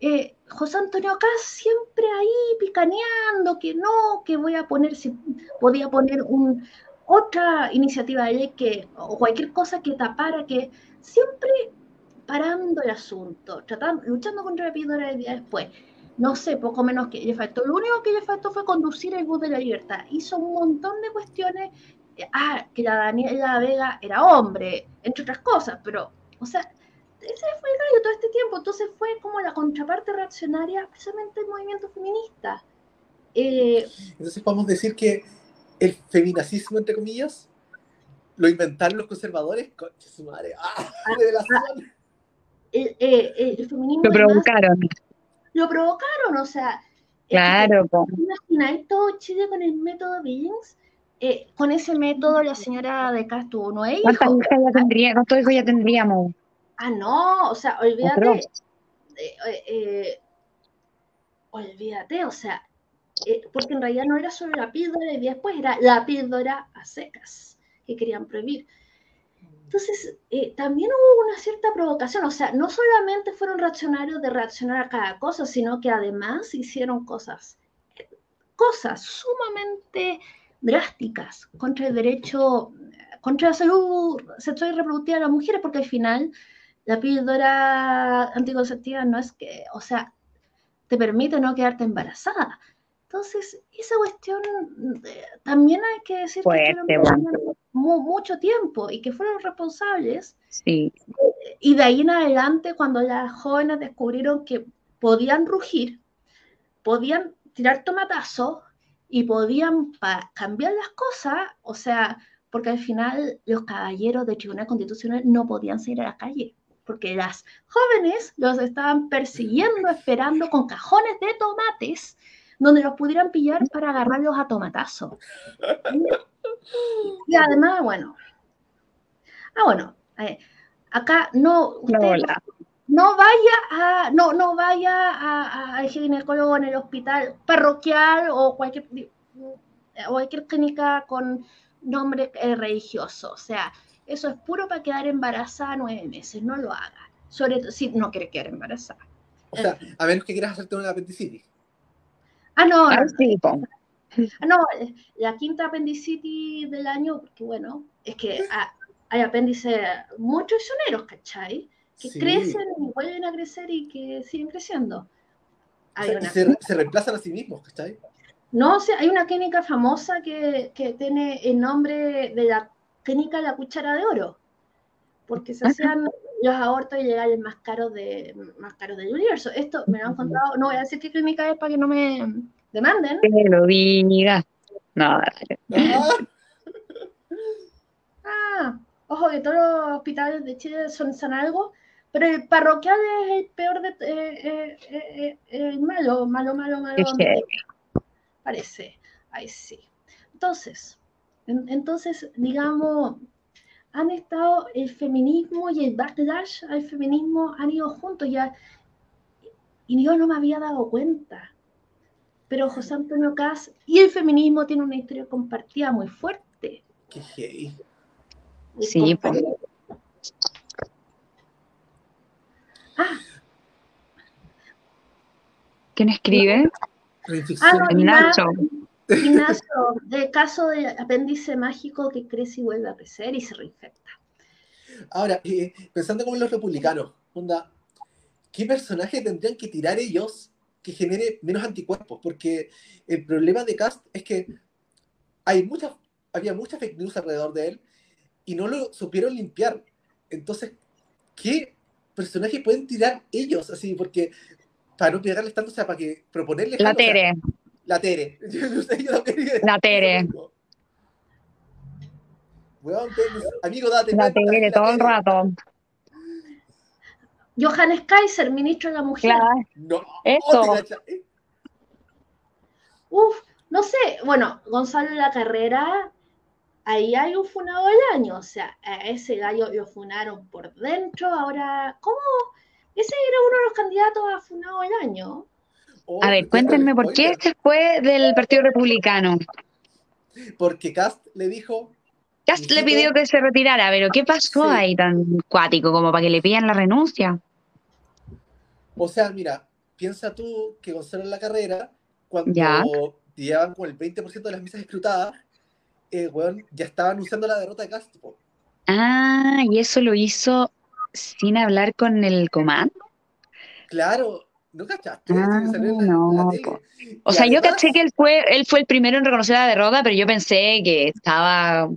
eh, José Antonio Cas siempre ahí picaneando que no, que voy a poner, si podía poner un, otra iniciativa de ley que, o cualquier cosa que tapara, que siempre parando el asunto, tratando, luchando contra la píldora del día después no sé, poco menos que le faltó. Lo único que le faltó fue conducir el bus de la libertad. Hizo un montón de cuestiones. Eh, ah, que la Daniela Vega era hombre, entre otras cosas, pero, o sea, ese fue el gallo todo este tiempo. Entonces fue como la contraparte reaccionaria precisamente del movimiento feminista. Eh, Entonces podemos decir que el feminacismo, entre comillas, lo inventaron los conservadores. Concha su madre. ¡Ah! ah revelación. Ah, el, eh, el, feminismo. Lo provocaron lo provocaron, o sea. Claro. Imagináis todo Chile con el método Billings. Eh, con ese método la señora de Castro no es ¿Cuántos hijos ya tendría, ¿Cuántos hijos ya tendríamos? Ah, no, o sea, olvídate. Eh, eh, olvídate, o sea, porque en realidad no era solo la píldora y después era la píldora a secas que querían prohibir. Entonces, eh, también hubo una cierta provocación, o sea, no solamente fueron reaccionarios de reaccionar a cada cosa, sino que además hicieron cosas, cosas sumamente drásticas contra el derecho, contra la salud sexual y reproductiva de las mujeres, porque al final la píldora anticonceptiva no es que, o sea, te permite no quedarte embarazada. Entonces, esa cuestión eh, también hay que decir que mucho tiempo y que fueron responsables. Sí. Y de ahí en adelante, cuando las jóvenes descubrieron que podían rugir, podían tirar tomatazos y podían cambiar las cosas, o sea, porque al final los caballeros del Tribunal Constitucional no podían salir a la calle, porque las jóvenes los estaban persiguiendo, esperando con cajones de tomates donde los pudieran pillar para agarrarlos a tomatazos. Y además, bueno. Ah, bueno. Eh, acá no. no, vaya a. No, no vaya al ginecólogo en el hospital parroquial o cualquier, o cualquier clínica con nombre eh, religioso. O sea, eso es puro para quedar embarazada nueve meses. No lo haga. Sobre todo si no quiere quedar embarazada. O sea, a menos que quieras hacerte una apendicitis. Ah, no. Ah, sí, Ah, no, la quinta apendicitis del año, porque bueno, es que hay apéndices muy traicioneros, ¿cachai? Que crecen y vuelven a crecer y que siguen creciendo. se, reemplazan a sí mismos, ¿cachai? No, o hay una clínica famosa que, que, tiene el nombre de la clínica La Cuchara de Oro, porque se hacían los abortos ilegales más caros, de, más caros del universo. Esto me lo han contado, no voy a decir qué clínica es para que no me demanden. Que lo diga. No, Ah, ojo que todos los hospitales de Chile son, son algo, pero el parroquial es el peor de eh, eh, eh, malo, malo, malo, malo. Parece. Ay, sí. Entonces, entonces, digamos, han estado el feminismo y el backlash al feminismo han ido juntos ya. Y yo no me había dado cuenta pero José Antonio Cas y el feminismo tienen una historia compartida muy fuerte. Qué gay. Sí, pues. Ah. ¿Quién escribe? Ah, no, Ignacio. Ignacio, del caso del apéndice mágico que crece y vuelve a crecer y se reinfecta. Ahora, eh, pensando como los republicanos, onda, ¿qué personaje tendrían que tirar ellos que genere menos anticuerpos, porque el problema de Cast es que hay mucha, había mucha fake news alrededor de él y no lo supieron limpiar. Entonces, ¿qué personaje pueden tirar ellos? Así, porque para no pegarles tanto, o sea, para que proponerles... La Tere. La Tere. Yo no sé, yo no quería decir La Tere. Tere, amigo, date La Tere la todo el rato. Johannes Kaiser, ministro de la Mujer. Claro. No, Eso. eh, Uf, no sé, bueno, Gonzalo de la Carrera, ahí hay un funado del año, o sea, a ese gallo lo funaron por dentro, ahora, ¿cómo? Ese era uno de los candidatos a funado del año. A ver, cuéntenme por qué este fue del Partido Republicano. Porque Cast le dijo, Cast le pidió que se retirara, pero ¿qué pasó Sí. ahí tan cuático como para que le pidan la renuncia? o sea, mira, piensa tú que Gonzalo en la carrera, cuando Ya. llevaban con el 20% de las misas escrutadas, el weón ya estaba anunciando la derrota de Cast. Ah, y eso lo hizo sin hablar con el comando. Claro, ¿no cachaste? Ah, no. O sea, yo además- caché que él fue, él fue el primero en reconocer la derrota, pero yo pensé que estaba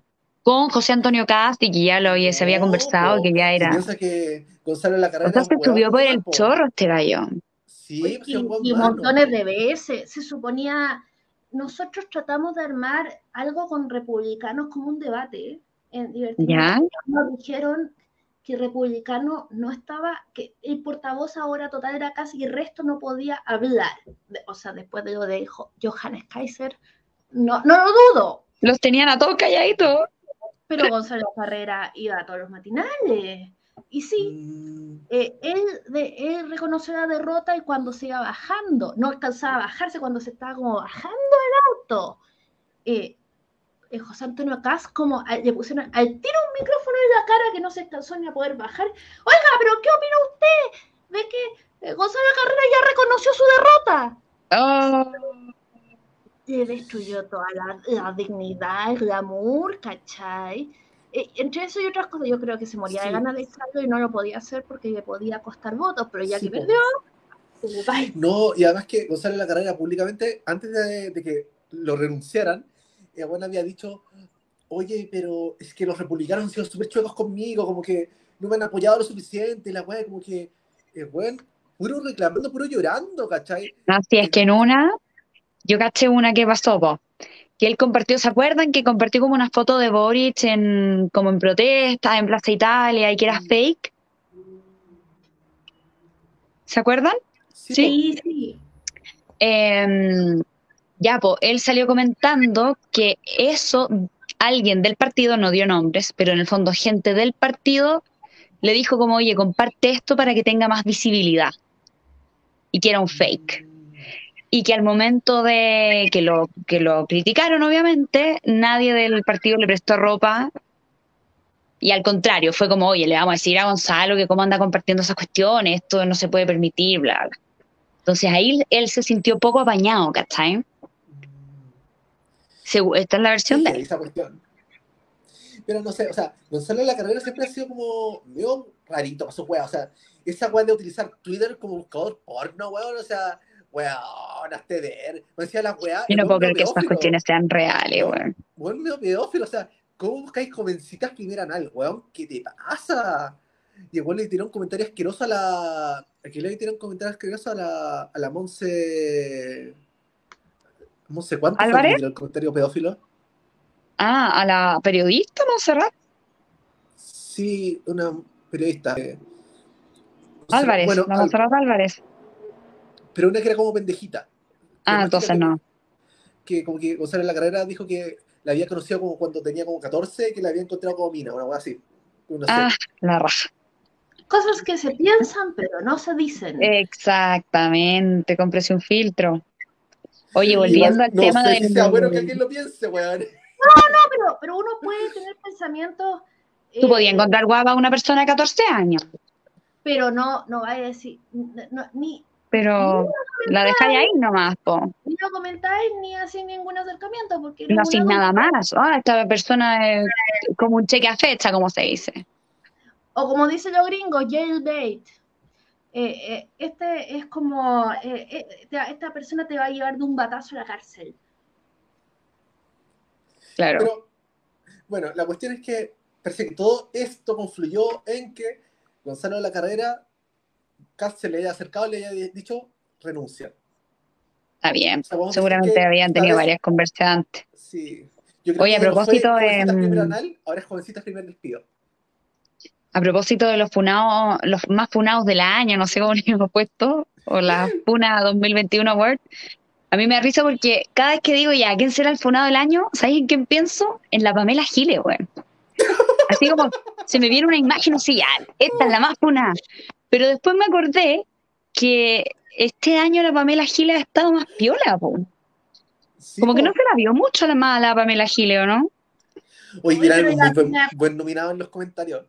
con José Antonio Cast y que ya lo se había No, conversado, po. que ya era. piensa que Gonzalo en la carrera. Entonces subió por el po. chorro este gallo. Sí, pues, y, y mano. montones de veces, se suponía, nosotros tratamos de armar algo con republicanos como un debate, en divertido. ¿Ya? Nos dijeron que republicano no estaba, que el portavoz ahora total era casi y el resto no podía hablar. De- O sea, después de lo de Jo- Johannes Kaiser, no, no lo dudo, Los tenían a todos calladitos. pero Gonzalo Carrera iba a todos los matinales. Y sí, Mm, eh, él, de, él reconoció la derrota y cuando se iba bajando, no alcanzaba a bajarse cuando se estaba como bajando el auto. Eh, eh, José Antonio Cas como a- le pusieron al tiro un micrófono en la cara que no se alcanzó ni a poder bajar. Oiga, pero ¿qué opina usted de que eh, Gonzalo Carrera ya reconoció su derrota? Oh, Le destruyó toda la, la dignidad, el glamour, ¿cachai? Eh, entre eso y otras cosas, yo creo que se moría de ganas de echarlo y no lo podía hacer porque le podía costar votos, pero ya Sí, que perdió, pues, bye. No, y además que Gonzalo en la carrera públicamente, antes de, de que lo renunciaran, el weón había dicho, oye, pero es que los republicanos han sido súper chuecos conmigo, como que no me han apoyado lo suficiente, la weá, como que el weón puro reclamando, puro llorando, ¿cachai? Así es que en una, yo caché una que pasó, po, que él compartió, ¿se acuerdan? Que compartió como una foto de Boric en, como en protesta, en Plaza Italia, y que era fake. ¿Se acuerdan? Sí, Sí, sí. Eh, ya, pues, él salió comentando que eso, alguien del partido, no dio nombres, pero en el fondo gente del partido le dijo como, oye, comparte esto para que tenga más visibilidad. Y que era un fake. Y que al momento de que lo, que lo criticaron, obviamente, nadie del partido le prestó ropa. Y al contrario, fue como, oye, le vamos a decir a Gonzalo que cómo anda compartiendo esas cuestiones, esto no se puede permitir, bla, bla. Entonces ahí él se sintió poco apañado, ¿cachai? Esta es la versión de Sí, él. esa cuestión. Pero no sé, o sea, Gonzalo en la carrera siempre ha sido como medio rarito para su wea. O sea, esa wea de utilizar Twitter como buscador porno, weón, o sea, weón, hazte ver. Me decía la wea. Yo no puedo creer que esas cuestiones sean reales, weón. Weón, medio pedófilo, o sea, ¿cómo buscáis jovencitas primera anal, weón? ¿Qué te pasa? Y weón le tiró un comentario asqueroso a la. Aquí le tiró un comentario asqueroso a la, a la Monse. Monse, ¿cuánto fue que ¿Álvarez? el comentario pedófilo? Ah, a la periodista Montserrat Sí, una periodista. eh, Álvarez, bueno, la al- Montserrat Álvarez. pero una que era como pendejita. Ah, Una entonces que- no. Que como que Gonzalo en la carrera dijo que la había conocido como cuando tenía como 14, que la había encontrado como mina, una cosa así. No sé. Ah, la raja. Cosas que se piensan, pero no se dicen. Exactamente, cómprese un filtro. Oye, volviendo al no tema sé del... si sea bueno que alguien lo piense, weón. pero, pero uno puede tener pensamientos. Tú eh, podías encontrar guapa a una persona de 14 años, Pero no, no vaya a decir. no- no- ni, pero la dejáis ahí nomás, po. ni lo comentáis ni así ningún acercamiento. Porque No hacéis adulto- nada más. Ah, esta persona es como un cheque a fecha, como se dice. O como dicen los gringos, jailbait. Eh, eh, este es como. eh, eh, esta persona te va a llevar de un batazo a la cárcel. Claro. Pero, bueno, la cuestión es que, parece que todo esto confluyó en que Gonzalo de la Carrera casi se le haya acercado y le haya dicho renuncia. Está bien. O sea, a Seguramente que habían tenido vez- varias conversas antes. Sí. Yo creo Oye, a que fue propósito, primer anal, ahora es jovencitas primer despido. A propósito de los funados, los más funados del año, no sé cómo le hemos puesto, o la Funa 2021 Award, a mí me da risa porque cada vez que digo ya, ¿quién será el funado del año? ¿Sabes en quién pienso? En la Pamela Giles, weón. Así como se me viene una imagen así, ya, esta es la más funada. Pero después me acordé que este año la Pamela Giles ha estado más piola, po. Sí, Como que no se la vio mucho la más a la Pamela Giles, ¿o no? Oye, mira, muy buen nominado en los comentarios.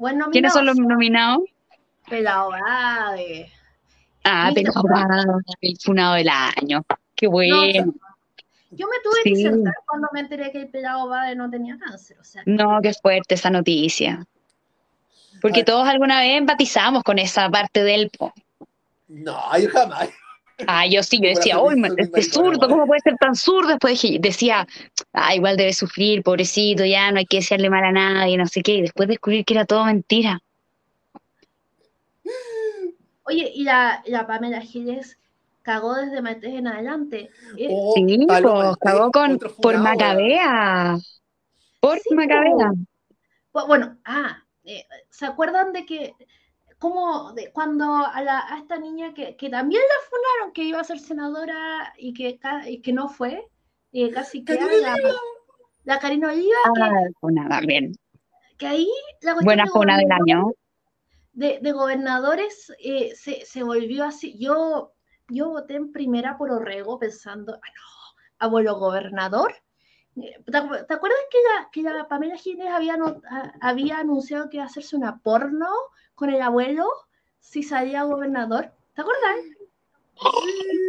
Bueno, ¿Quiénes son los nominados? Pelado Bade. Ah, pero wow, el funado del año. Qué bueno. Yo me tuve que sentar cuando me enteré que el pelado Bade no tenía cáncer. O sea, No, qué fuerte esa noticia. Porque todos alguna vez empatizamos con esa parte del po. No, yo jamás. Ah, yo sí, yo decía, uy, este zurdo, ¿cómo puede ser tan zurdo? Después dije- decía, ah, igual debe sufrir, pobrecito, ya no hay que desearle mal a nadie, no sé qué. Y después descubrir que era todo mentira. oye, y la, la Pamela Giles cagó desde Mates en adelante. Eh, Oh, sí, pues, cagó con, por funado, Macabea. Por Sí, Macabea. Bu- Bueno, ah, eh, ¿se acuerdan de que como de cuando a, la, a esta niña que, que también la funaron que iba a ser senadora y que, y que no fue, y casi que la, la Karina Oliva, Ah, funada, bien. que, que ahí la cuestión Buena de funa del año. de, de gobernadores eh, se, se volvió así. Yo, yo voté en primera por Orrego pensando, ah, no, abuelo gobernador. Eh, ¿Te, acu- te acuerdas que la, que la Pamela Giles había, no- a- había anunciado que iba a hacerse una porno con el abuelo si salía gobernador? ¿Te acuerdas?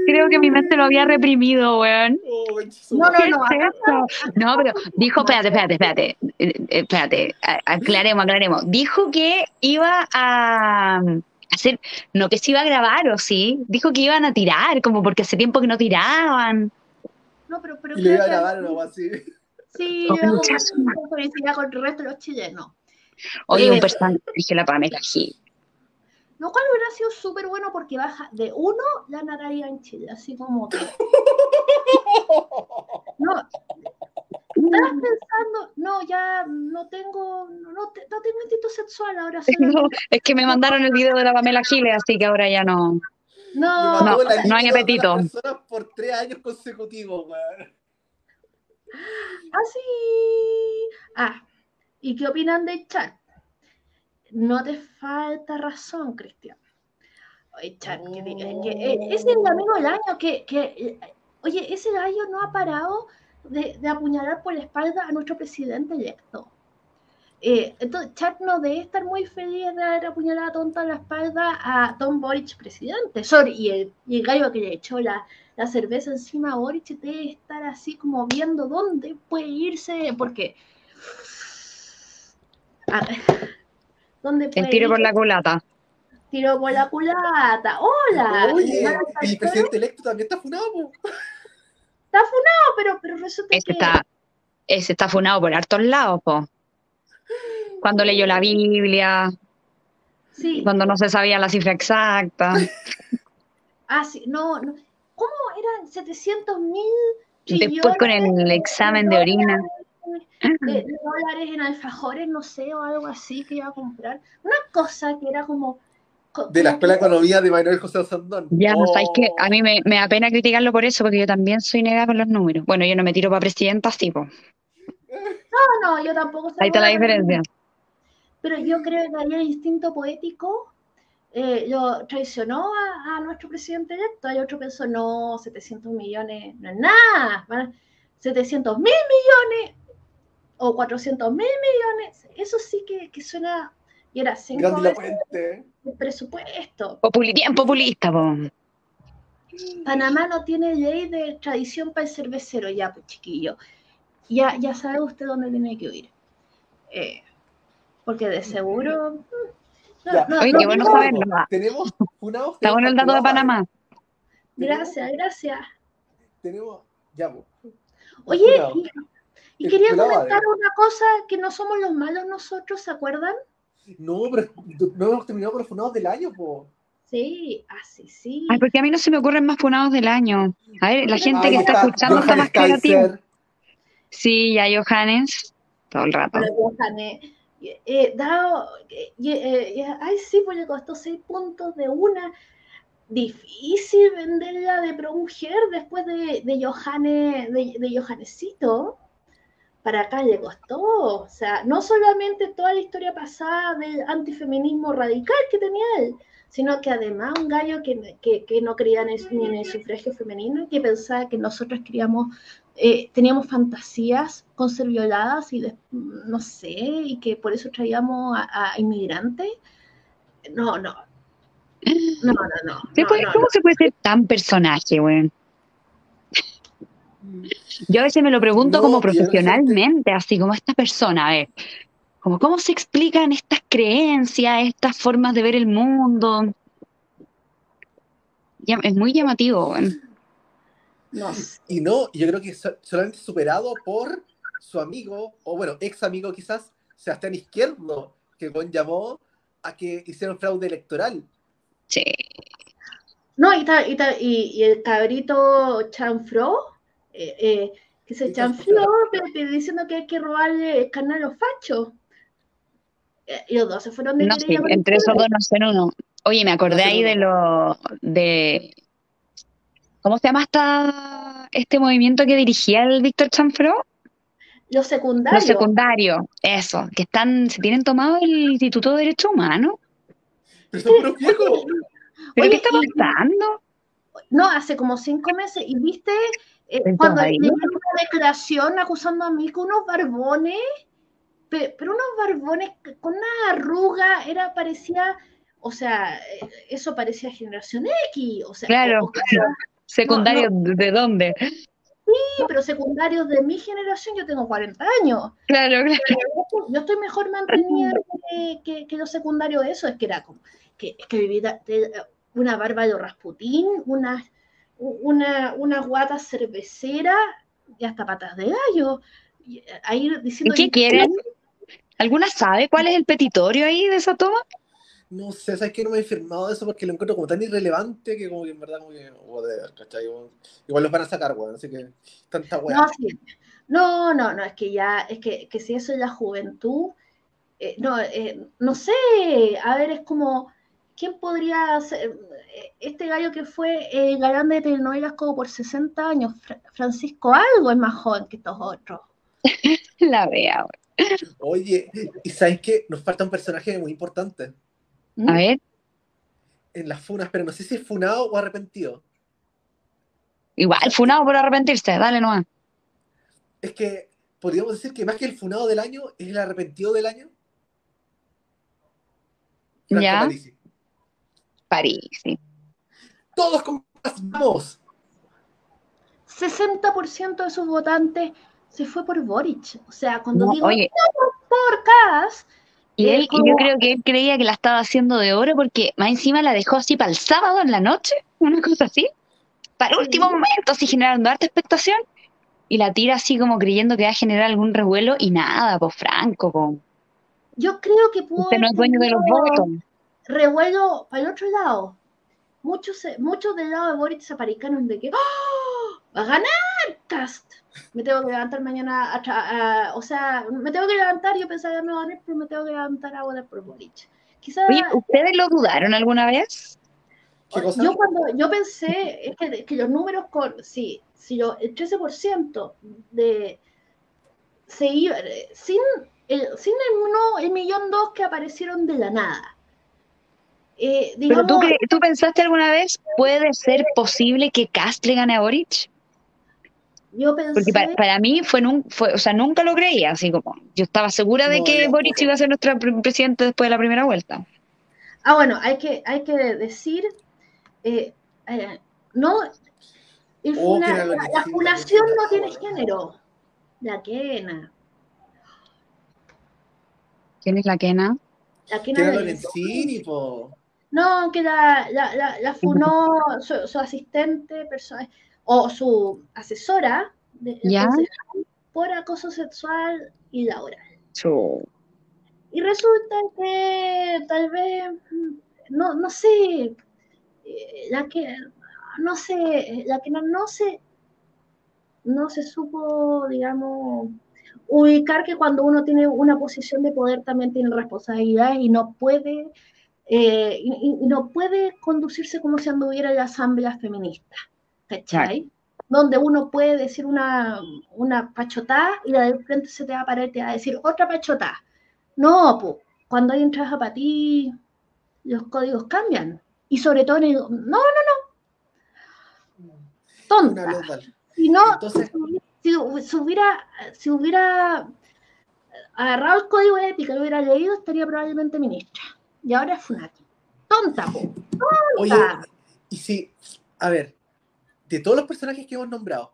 Creo que mi mente lo había reprimido, weón. Oh, No, no, ¿Qué no, es? No, pero dijo, espérate, espérate, espérate, eh, eh, espérate, aclaremos, aclaremos. Dijo que iba a hacer, no que se iba a grabar o sí, dijo que iban a tirar, como porque hace tiempo que no tiraban. No, pero, pero Y le iba a grabar o algo así. Sí, Con yo con el resto de los chilenos. Oye, Eh, un personaje, la Pamela Gil. Lo cual hubiera sido súper bueno porque baja de uno la nararia en Chile, así como que. No, estabas pensando, no, ya no tengo, no, te- no tengo instinto sexual ahora. No, es que me mandaron el video de la Pamela Giles, así que ahora ya no. No, No, no hay apetito. por tres años consecutivos, weón. así. Ah, ¿y qué opinan del chat? No te falta razón, Cristian. Oye, chat, que, que- eh, es el amigo del año que, eh, oye, ese gallo no ha parado de, de apuñalar por la espalda a nuestro presidente electo. Eh, entonces, Chat no debe estar muy feliz de haber apuñalado tonta la espalda a Tom Boric, presidente. Sorry, y, el, y el gallo que le echó la, la cerveza encima a Boric debe estar así como viendo dónde puede irse, porque. A ver, ¿Dónde puede El tiro por la culata. Tiro por la culata. ¡Hola! Oye, el Salcedo presidente electo también está funado, po. Está funado, pero, pero resulta Ese que. está, ese está funado por hartos lados, po. Cuando leyó la Biblia, Sí. cuando no se sabía la cifra exacta. Ah, sí, no, no. ¿Cómo eran 700 mil Después con el examen de orina. De, de dólares en alfajores, no sé, o algo así que iba a comprar. Una cosa que era como. co- De la Escuela de Economía de Manuel José Sandón. Ya, Oh. ¿sabes que A mí me, me da pena criticarlo por eso, porque yo también soy negada con los números. Bueno, yo no me tiro para presidenta, sí, po. No, no, yo tampoco sé Ahí está la diferencia. Pero yo creo que ahí el instinto poético eh, lo traicionó a, a nuestro presidente electo. Hay otro pensó, no, 700 millones no es nada. van a- 700 mil millones o 400 mil millones. Eso sí que, que suena. Y era cinco veces puente. el presupuesto. Populi- bien populista, po. Panamá no tiene ley de tradición para el cervecero, ya, pues chiquillo. Ya, ya sabe usted dónde tiene que ir. Eh, porque de seguro. mm, no, Ya. no, Oye, no, qué bueno no, saberlo. Tenemos funados. Está bueno el dato de Panamá. Gracias, gracias. Tenemos. Ya, po. Oye. Y, quería pelado, comentar ¿eh? una cosa, que no somos los malos nosotros, ¿se acuerdan? No, pero no hemos terminado con los funados del año, po. Sí, así sí. Ay, porque a mí no se me ocurren más funados del año. A ver, la gente Ahí que está está, escuchando está más creativa. Sí, ya Johannes, todo el rato. Pero Johannes, eh, eh, dado, eh, eh, eh, ay sí, pues le costó seis puntos de una. Difícil venderla de pro mujer después de, de Johannes, de, de Johannesito. Para acá le costó. O sea, no solamente toda la historia pasada del antifeminismo radical que tenía él, sino que además un gallo que, que, que no creía en el- ni en el sufragio femenino, que pensaba que nosotros queríamos eh, teníamos fantasías con ser violadas y de- no sé, y que por eso traíamos a, a inmigrantes. No, no. No, no, no. ¿Se no, puede- no, ¿Cómo se puede ser tan personaje, weón? Yo a veces me lo pregunto No, como profesionalmente, así como esta persona, a ver, como cómo se explican estas creencias, estas formas de ver el mundo. Es muy llamativo, weón. No sé. Y no, yo creo que so- solamente superado por su amigo, o bueno, ex amigo quizás, Sebastián Izquierdo, que Gon llamó a que hicieron fraude electoral. Sí. No, y, ta- y, ta- y- y el cabrito chanfró, eh, eh, que se Y chanfló diciendo que hay que robarle el canal a los fachos. Eh, y los dos se fueron de No, sí, entre esos dos no hacen uno. Oye, me acordé No ahí de lo de ¿cómo se llama esta, este movimiento que dirigía el Víctor Chanfró? Los Los secundarios. secundarios, eso, que están, se tienen tomado el Instituto de Derecho Humano. Pero son puros viejos. ¿Pero Oye, qué está y- pasando? No, hace como cinco meses. Y viste, eh, ¿En cuando le dieron una declaración acusando a mí con unos barbones, pe- pero unos barbones con una arruga, era, parecía, o sea, eh, eso parecía generación X, o sea, Claro. o- o sea, ¿Secundarios de dónde? sí, pero secundarios de mi generación, yo tengo 40 años. Claro, claro. Yo estoy mejor mantenida que, que- que los secundarios de eso, es que era como, que, es que vivía de- una barba de Rasputín, una, una, una guata cervecera y hasta patas de gallo. Y, eh, Ahí ¿Y diciendo, qué quieren? ¿Alguna sabe cuál es el petitorio ahí de esa toma? No sé, ¿sabes que No me he firmado de eso porque lo encuentro como tan irrelevante que como que en verdad como que, joder, ¿cachai? Igual los van a sacar, weón, así que tanta weá. No, sí. no, no, no, es que ya, es que, que si eso es la juventud, eh, no, eh, no sé, a ver, es como, ¿quién podría ser? Eh, Este gallo que fue eh, galán de telenovelas como por 60 años, Fra- Francisco Algo es más joven que estos otros. La vea. Oye, ¿y sabes qué? Nos falta un personaje muy importante ¿Mm? A ver, en las funas, pero no sé si es funado o arrepentido. igual, funado por arrepentirse, dale nomás. Es que podríamos decir que más que el funado del año, es el arrepentido del año. Franco Ya. Parisi. París, sí. Todos con vamos. 60% de sus votantes se fue por Boric. O sea, cuando No, digo oye, por Cas, y él, y yo creo que él creía que la estaba haciendo de oro porque más encima la dejó así para el sábado en la noche, una cosa así. Para el último Sí. momento, así generando harta expectación. Y la tira así como creyendo que va a generar algún revuelo y nada, pues Franco, po. yo creo que pudo Usted no es dueño de los votos. Revuelo para el otro lado. Muchos, muchos del lado de Boric se aparicaron de que ¡Oh! ¡Va a ganar Cast! Me tengo que levantar mañana a tra- a- o sea, me tengo que levantar, yo pensaba que no iba a ganar, pero me tengo que levantar a votar por Boric. Quizás Oye, ¿ustedes lo dudaron alguna vez? Yo cuando yo pensé es que, que los números con sí, si lo, el 13% de se iba eh, sin el, sin el, uno, el millón dos que aparecieron de la nada. Eh, ¿Pero tú, cre- tú pensaste alguna vez, puede ser posible que Cast le gane a Boric? yo pensé, Porque para, para mí fue, nun- fue, o sea, nunca lo creía, así como, yo estaba segura de No, que Boric iba a ser nuestro pre- presidente después de la primera vuelta. ah bueno, hay que, hay que decir, eh, eh, no, Oh, la, la no tiene género. La quena, ¿Quién es la quena? la Que quena Lorenzini, po. No, que la, la, la, la funó su, su asistente perso- o su asesora por acoso sexual y laboral. Y resulta que tal vez, mm, no, no sé, eh, ya que no sé, ya que no, no se no se supo, digamos, ubicar que cuando uno tiene una posición de poder también tiene responsabilidades y no puede eh, y, no puede conducirse como si anduviera la asamblea feminista, ¿cachai? Donde uno puede decir una, una pachotada y la de frente se te va a parar y te va a decir otra pachotada. No, pues, cuando hay un trabajo para ti, los códigos cambian. Y sobre todo, no, no, no. Tonta. Si no, si, hubiera, si hubiera agarrado el código ético y lo hubiera leído, estaría probablemente ministra. Y ahora es Funaki. Tonta, po. Tonta. Oye, y si, a ver, de todos los personajes que hemos nombrado,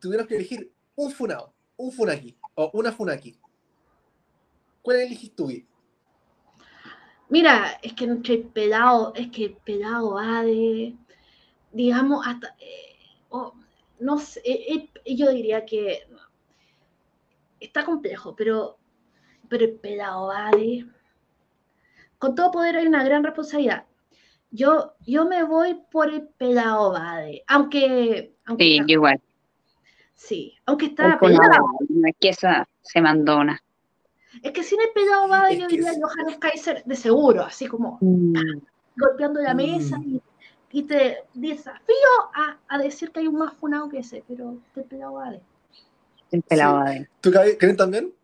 tuvieras que elegir un Funao, un Funaki o una Funaki. ¿Cuál elegís tú? Mira, es que entre el pelado, es que el pelado va de, digamos, hasta, eh, no sé, eh, eh, yo diría que está complejo, pero, pero el pelado vale. Con todo poder hay una gran responsabilidad. Yo, yo me voy por el pelado Bade, aunque, aunque sí, igual. Sí, aunque está pelado. es que esa se mandona. Es que sin el pelado Bade yo diría Johannes Kaiser de seguro, así como mm. golpeando la mesa mm. y y te desafío a, a, decir que hay un más funado que ese, pero te pelado Ade. El pelado Ade. ¿Tú creen también?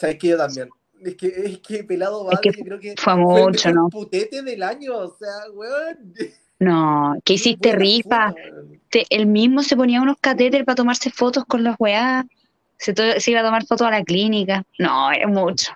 Sabes que yo también. Es que, es que pelado es que creo que fue mucho, el ¿no? putete del año, o sea, weón. No, ¿qué hiciste rifa? él mismo se ponía unos catéteres para tomarse fotos con los weá. Se, se, iba a tomar fotos a la clínica. No, es mucho.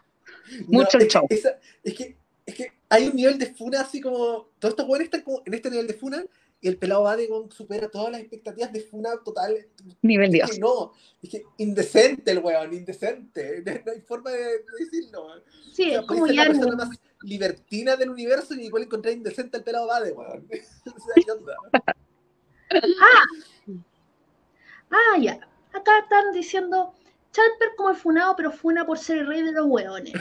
Mucho el show. es que es que hay un nivel de funa así como. Todos estos buenos están como en este nivel de funa y el pelado de supera todas las expectativas de funa total. Nivel Dios. Que no, es que indecente el weón, indecente. No hay forma de, decirlo. Sí, es como ya. la persona más libertina del universo y igual encontré indecente el pelado va de weón. o sea, ¿qué onda? ah, ah, ya. Acá están diciendo Chalper como el funado, pero funa por ser el rey de los hueones.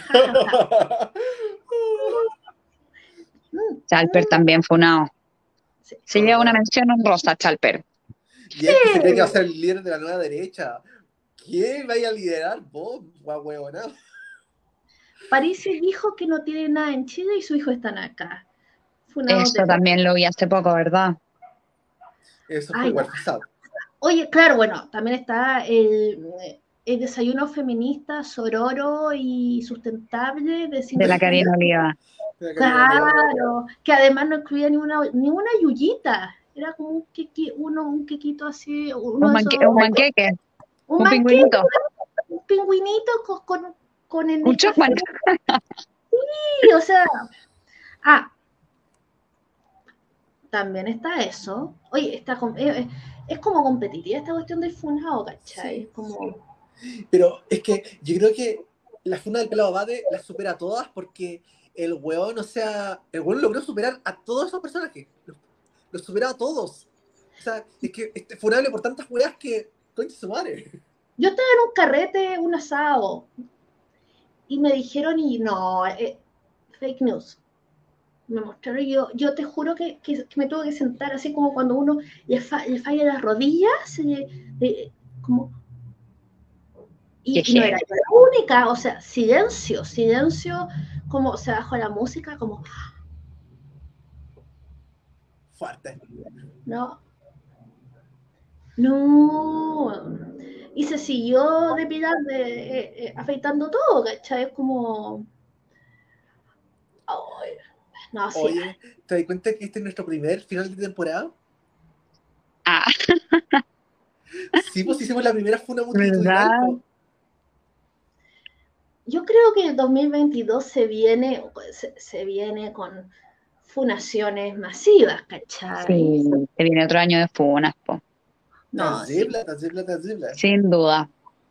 Chalper también funado. Se lleva una mención honrosa, Chalper. Y es que se cree que ser el líder de la nueva derecha. ¿Quién vaya a liderar? Vos, hueonado. París dijo que no tiene nada en Chile y su hijo está acá. Eso también lo vi hace poco, ¿verdad? Eso fue igual Oye, claro, bueno, también está el, el desayuno feminista, sororo y sustentable de, de la Karina Oliva. Claro, que además no incluía ni una, ni una yuyita, era como un, quequi, uno, un quequito así. un, manque, un manqueque. Un, un pingüinito. Un pingüinito con, con, con el. Un chocolate. Sí, o sea. Ah. También está eso. Oye, está, es, es como competitiva esta cuestión del funado, ¿cachai? Es como pero es que yo creo que la funda del pelado Bade la supera todas porque el weón, o sea, el weón logró superar a todos esos personajes. Los, los superó a todos. O sea, es que es funable por tantas weas que coño su madre. Yo estaba en un carrete, un asado, y me dijeron, y no, eh, fake news. Me mostraron, yo, yo te juro que, que, me tuve que sentar así como cuando uno le, falla las rodillas, como y, no era la única, o sea, silencio, silencio, como se bajó la música, como. Fuerte. No. No. Y se siguió depilando, de, eh, eh, afeitando todo, ¿cachai? Es como. no, sí. Oye, ¿te das cuenta que este es nuestro primer final de temporada? Ah. Sí, pues hicimos la primera funa multitudinal yo creo que el 2022 se viene, se, viene con funaciones masivas, ¿cachai? Sí, se viene otro año de funas, po. No, Sin duda.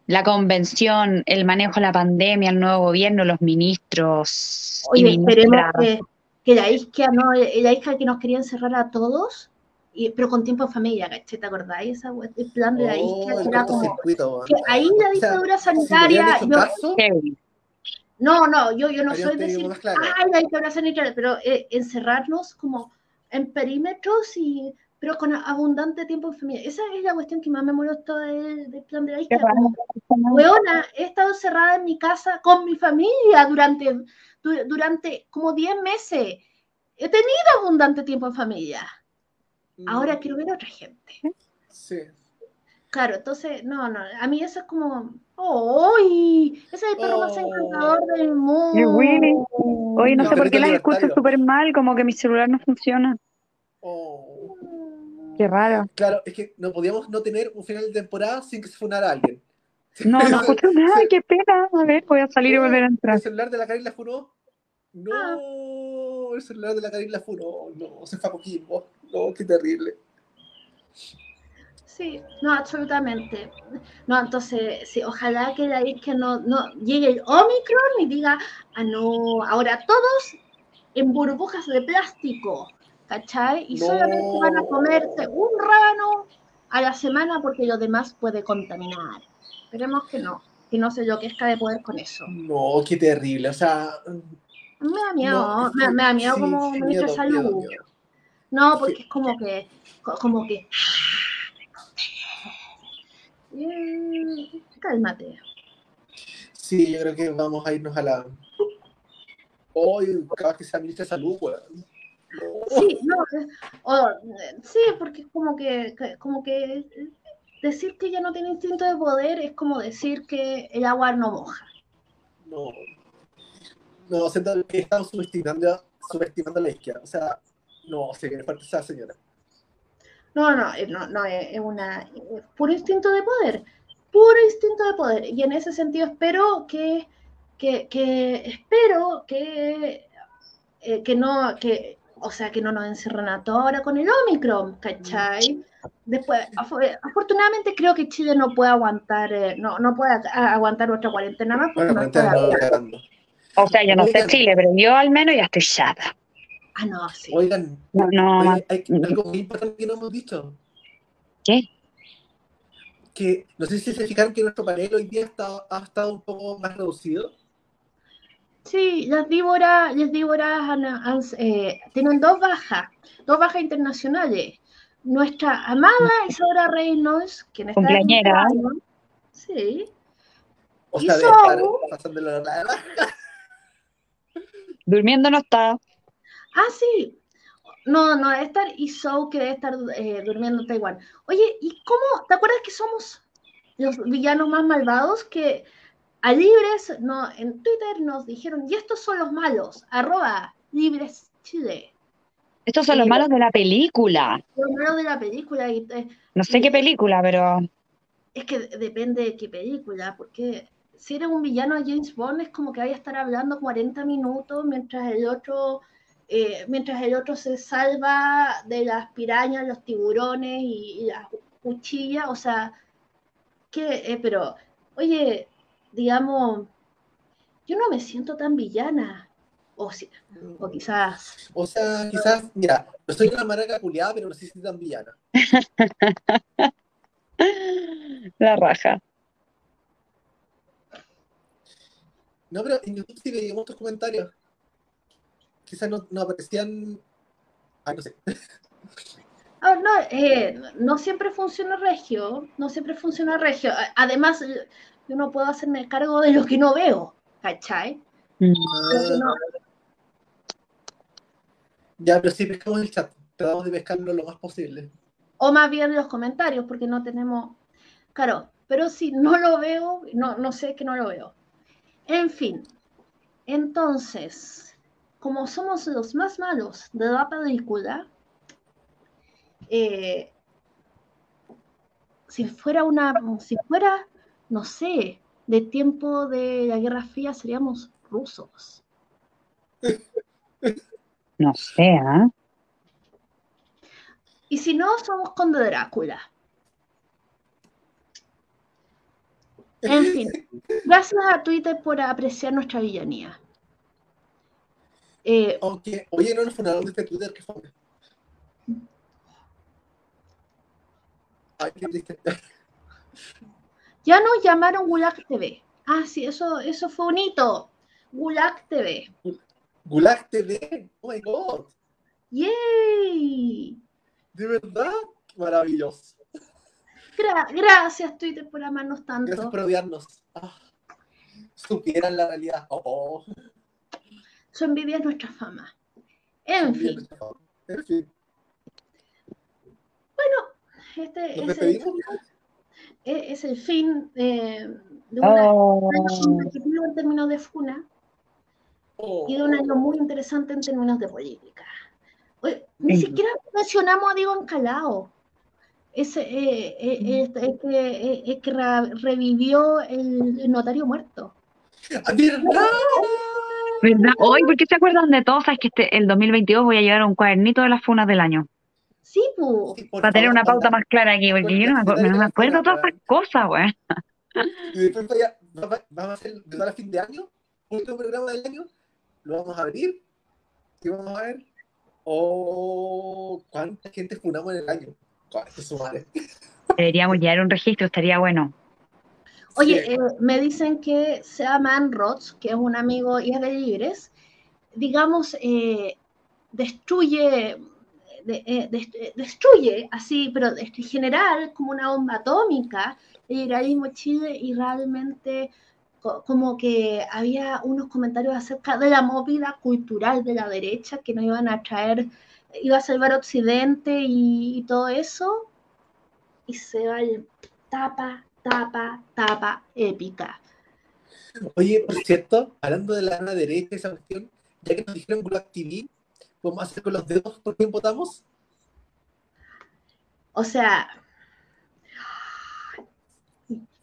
La convención, el manejo de la pandemia, el nuevo gobierno, los ministros. Oye, esperemos que, que, la isca, no, la isca que nos quería encerrar a todos, y, pero con tiempo en familia, ¿cachai? ¿Te acordáis? Esa, el plan de la isca, oh, que era como. Que ahí la dictadura sanitaria. No, no, yo, yo no soy decir, ay, abrazar y tal", pero eh, encerrarnos como en perímetros y pero con abundante tiempo en familia. Esa es la cuestión que más me molestó del, del plan de la isla. Weona, he estado encerrada en mi casa con mi familia durante, du- durante como 10 meses. He tenido abundante tiempo en familia. Ahora quiero ver a otra gente. Sí. Claro, entonces, no, no, a mí eso es como, ¡ay! Ese es el perro más Oh. encantador del mundo. Qué Willy. Oye, no No, sé por qué las escucho súper mal, como que mi celular no funciona. Oh. Qué raro. Claro, es que no podíamos no tener un final de temporada sin que se funara alguien. No, no escucho nada, Sí. qué pena. A ver, voy a salir y volver a entrar. ¿El celular de la Karin la funó? No, Ah. el celular de la Karin la funó. No, se fue a Coquimbo. No, qué terrible. Sí, no, absolutamente. No, entonces, sí, ojalá que de ahí que no, no llegue el Omicron y diga, ah, no, ahora todos en burbujas de plástico, ¿cachai? Y No. solamente van a comerse un rábano a la semana porque lo demás puede contaminar. Esperemos que no, que no se enloquezca de poder con eso. No, qué terrible. O sea, Me da miedo, no, me, me da miedo sí, como sí, ministra de salud. miedo, miedo. No, porque es como que, co- como que. Eh, cálmate. Sí, yo creo que vamos a irnos a la. Hoy, cada vez que sea ministra de salud, weón. No. Sí, no, o, sí, porque es como que, como que decir que ella no tiene instinto de poder es como decir que el agua no moja. No. No, siento que estamos subestimando, subestimando a la izquierda. O sea, no, se viene fuerte esa señora. No, no, eh, no, no, es es una es puro instinto de poder, puro instinto de poder. Y en ese sentido espero que, que, que espero que, eh, que no, que, o sea, que no nos encierren a toda hora con el Omicron, ¿cachai? Después, afo- afortunadamente creo que Chile no puede aguantar, eh, no, no puede aguantar otra cuarentena más porque Bueno, no está. O sea, yo no sé. Chile, pero yo al menos ya estoy chata. Ah, no, sí. Oigan, No, no, oye, hay algo muy importante que no hemos dicho. ¿Qué? Que no sé si se fijaron que nuestro panel hoy día está, ha estado un poco más reducido. Sí, las víboras, las víboras han- han- eh, tienen dos bajas, dos bajas internacionales. Nuestra amada Isadora Reynolds, quien está Cumpleañera. cumpleaños, sí, O ¿Y sea, de Saúl? estar pasándolo la durmiendo no está. Ah, sí, no, no debe estar Isou, que debe estar eh, durmiendo en Taiwán. Oye, ¿y cómo, te acuerdas que somos los villanos más malvados? Que a Libres, no, en Twitter nos dijeron, y estos son los malos, arroba Libres Chile, Estos son los malos de la película. los malos de la película, y eh, No sé qué película, pero Es que de- depende de qué película, porque si eres un villano de James Bond es como que vaya a estar hablando 40 minutos mientras el otro, eh, mientras el otro se salva de las pirañas, los tiburones y, y las cuchillas, o sea, que, eh, pero, oye, digamos, yo no me siento tan villana, o, si- o quizás, O sea, quizás, mira, no soy una maraca culiada, pero no sé si tan villana. la raja. No, pero en YouTube sí veíamos tus comentarios. Quizás no, no aparecían. Ay, no sé. Ah, no, eh, no siempre funciona regio, no siempre funciona regio. Además, eh, yo no puedo hacerme cargo de lo que no veo, ¿cachai? Mm. No- Ya, pero sí pescamos el chat. Tratamos de pescarlo lo más posible. o más bien los comentarios, porque no tenemos. Claro, pero si no lo veo, no, no sé que no lo veo. En fin, entonces, como somos los más malos de la película, eh, si fuera una, si fuera, no sé, de tiempo de la Guerra Fría, seríamos rusos. No sé, ¿ah? Y si no, somos Conde Drácula. En fin, gracias a Twitter por apreciar nuestra villanía. Eh, Aunque, oye, no nos fundaron de este Twitter, que fue. Ay, qué triste. ya nos llamaron Gulag TV. Ah, sí, eso, eso fue un hito. Gulag TV. Gulag TV. Oh my god. ¡Yay! ¿De verdad? Maravilloso. Gra- gracias, Twitter, por amarnos Gracias tanto. por odiarnos. Ah, supieran la realidad. Oh, oh. Su envidia es nuestra fama. En fin, En fin. este ¿Nos es el, despedimos? es- es el fin eh, de una- Oh, un año en términos de funa Oh. y de un año muy interesante en términos de política. Oye, ni Sí. siquiera mencionamos a Diego Encalao. Ese, eh, eh, eh, este, es que, eh, es que ra- revivió el, el notario muerto. ¡Ah, ¿Verdad? ¿Verdad? Hoy, ¿por qué se acuerdan de todo? Sabes que este, el 2022 voy a llevar un cuadernito de las funas del año. Sí, pu. Sí, por Para tener una pauta anda. más clara aquí, porque yo no me, acuerdo, no me acuerdo de todas estas cosas, güey. Y después vaya- va- va- vamos a hacer de a fin de año, último programa del año, lo vamos a abrir y vamos a ver oh, cuánta gente funamos en el año. Deberíamos llevar un registro, estaría bueno. Oye, Sí. eh, me dicen que Seaman Roth, que es un amigo y es de Libres, digamos, eh, destruye, de- eh, dest- destruye así, pero en general, como una bomba atómica, el liberalismo Chile y realmente co- como que había unos comentarios acerca de la movida cultural de la derecha que nos iban a traer, iba a salvar Occidente y, y todo eso, y se va el tapa, tapa, tapa épica. Oye, por cierto, hablando de la ana derecha, esa cuestión, ya que nos dijeron Gulag TV, ¿podemos hacer con los dedos por quién votamos? O sea.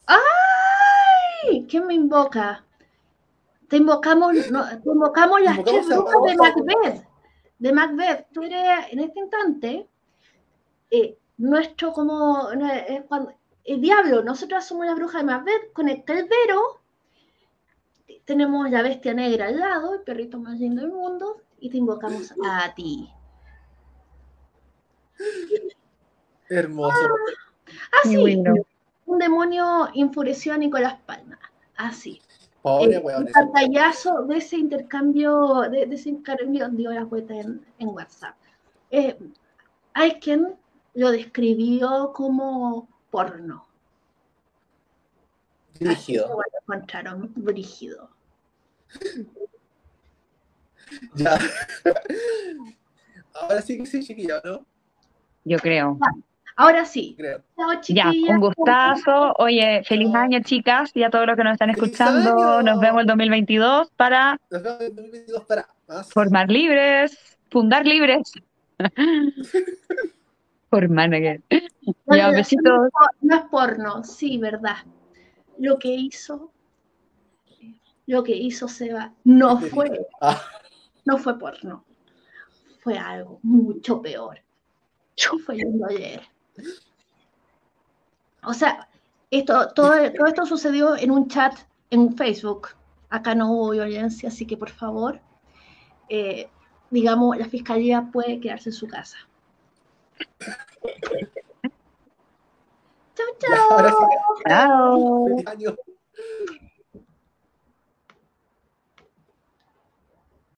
¡Ay! ¿Quién me invoca? Te invocamos, no, te invocamos las Invocamos tres a- brujas de a- Macbeth. De Macbeth. Tú eres en este instante eh, nuestro como es cuando- el diablo. Nosotras somos la bruja de Macbeth con el caldero. Tenemos la bestia negra al lado, el perrito más lindo del mundo, y te invocamos a ti. Hermoso. Así, Qué bueno. un demonio enfureció a Nicolás Palma. Así. Pobre Eh, weón. un pantallazo de ese intercambio, de, de ese intercambio dio la vuelta en, en WhatsApp. Eh, hay quien lo describió como porno. Así lo encontraron brígido. Ya. Ahora sí que sí, chiquilla, ¿no? Yo creo. Ahora sí. Creo. Chao, Ya, un gustazo. Oye, feliz año, chicas, y a todos los que nos están ¡Feliz escuchando. año! Nos vemos el 2022 para Nos vemos en 2022 para más. formar libres, fundar libres. Formar, ¿qué? No, Ya, no, no, besitos. No es porno, sí, verdad. Lo que hizo, lo que hizo Seba no fue, Ah, no fue porno. Fue algo mucho peor. Y fue lindo ayer. O sea, esto, todo, todo esto sucedió en un chat en Facebook. Acá no hubo violencia, así que por favor, eh, digamos, la fiscalía puede quedarse en su casa chau, chau. Ahora. Chao.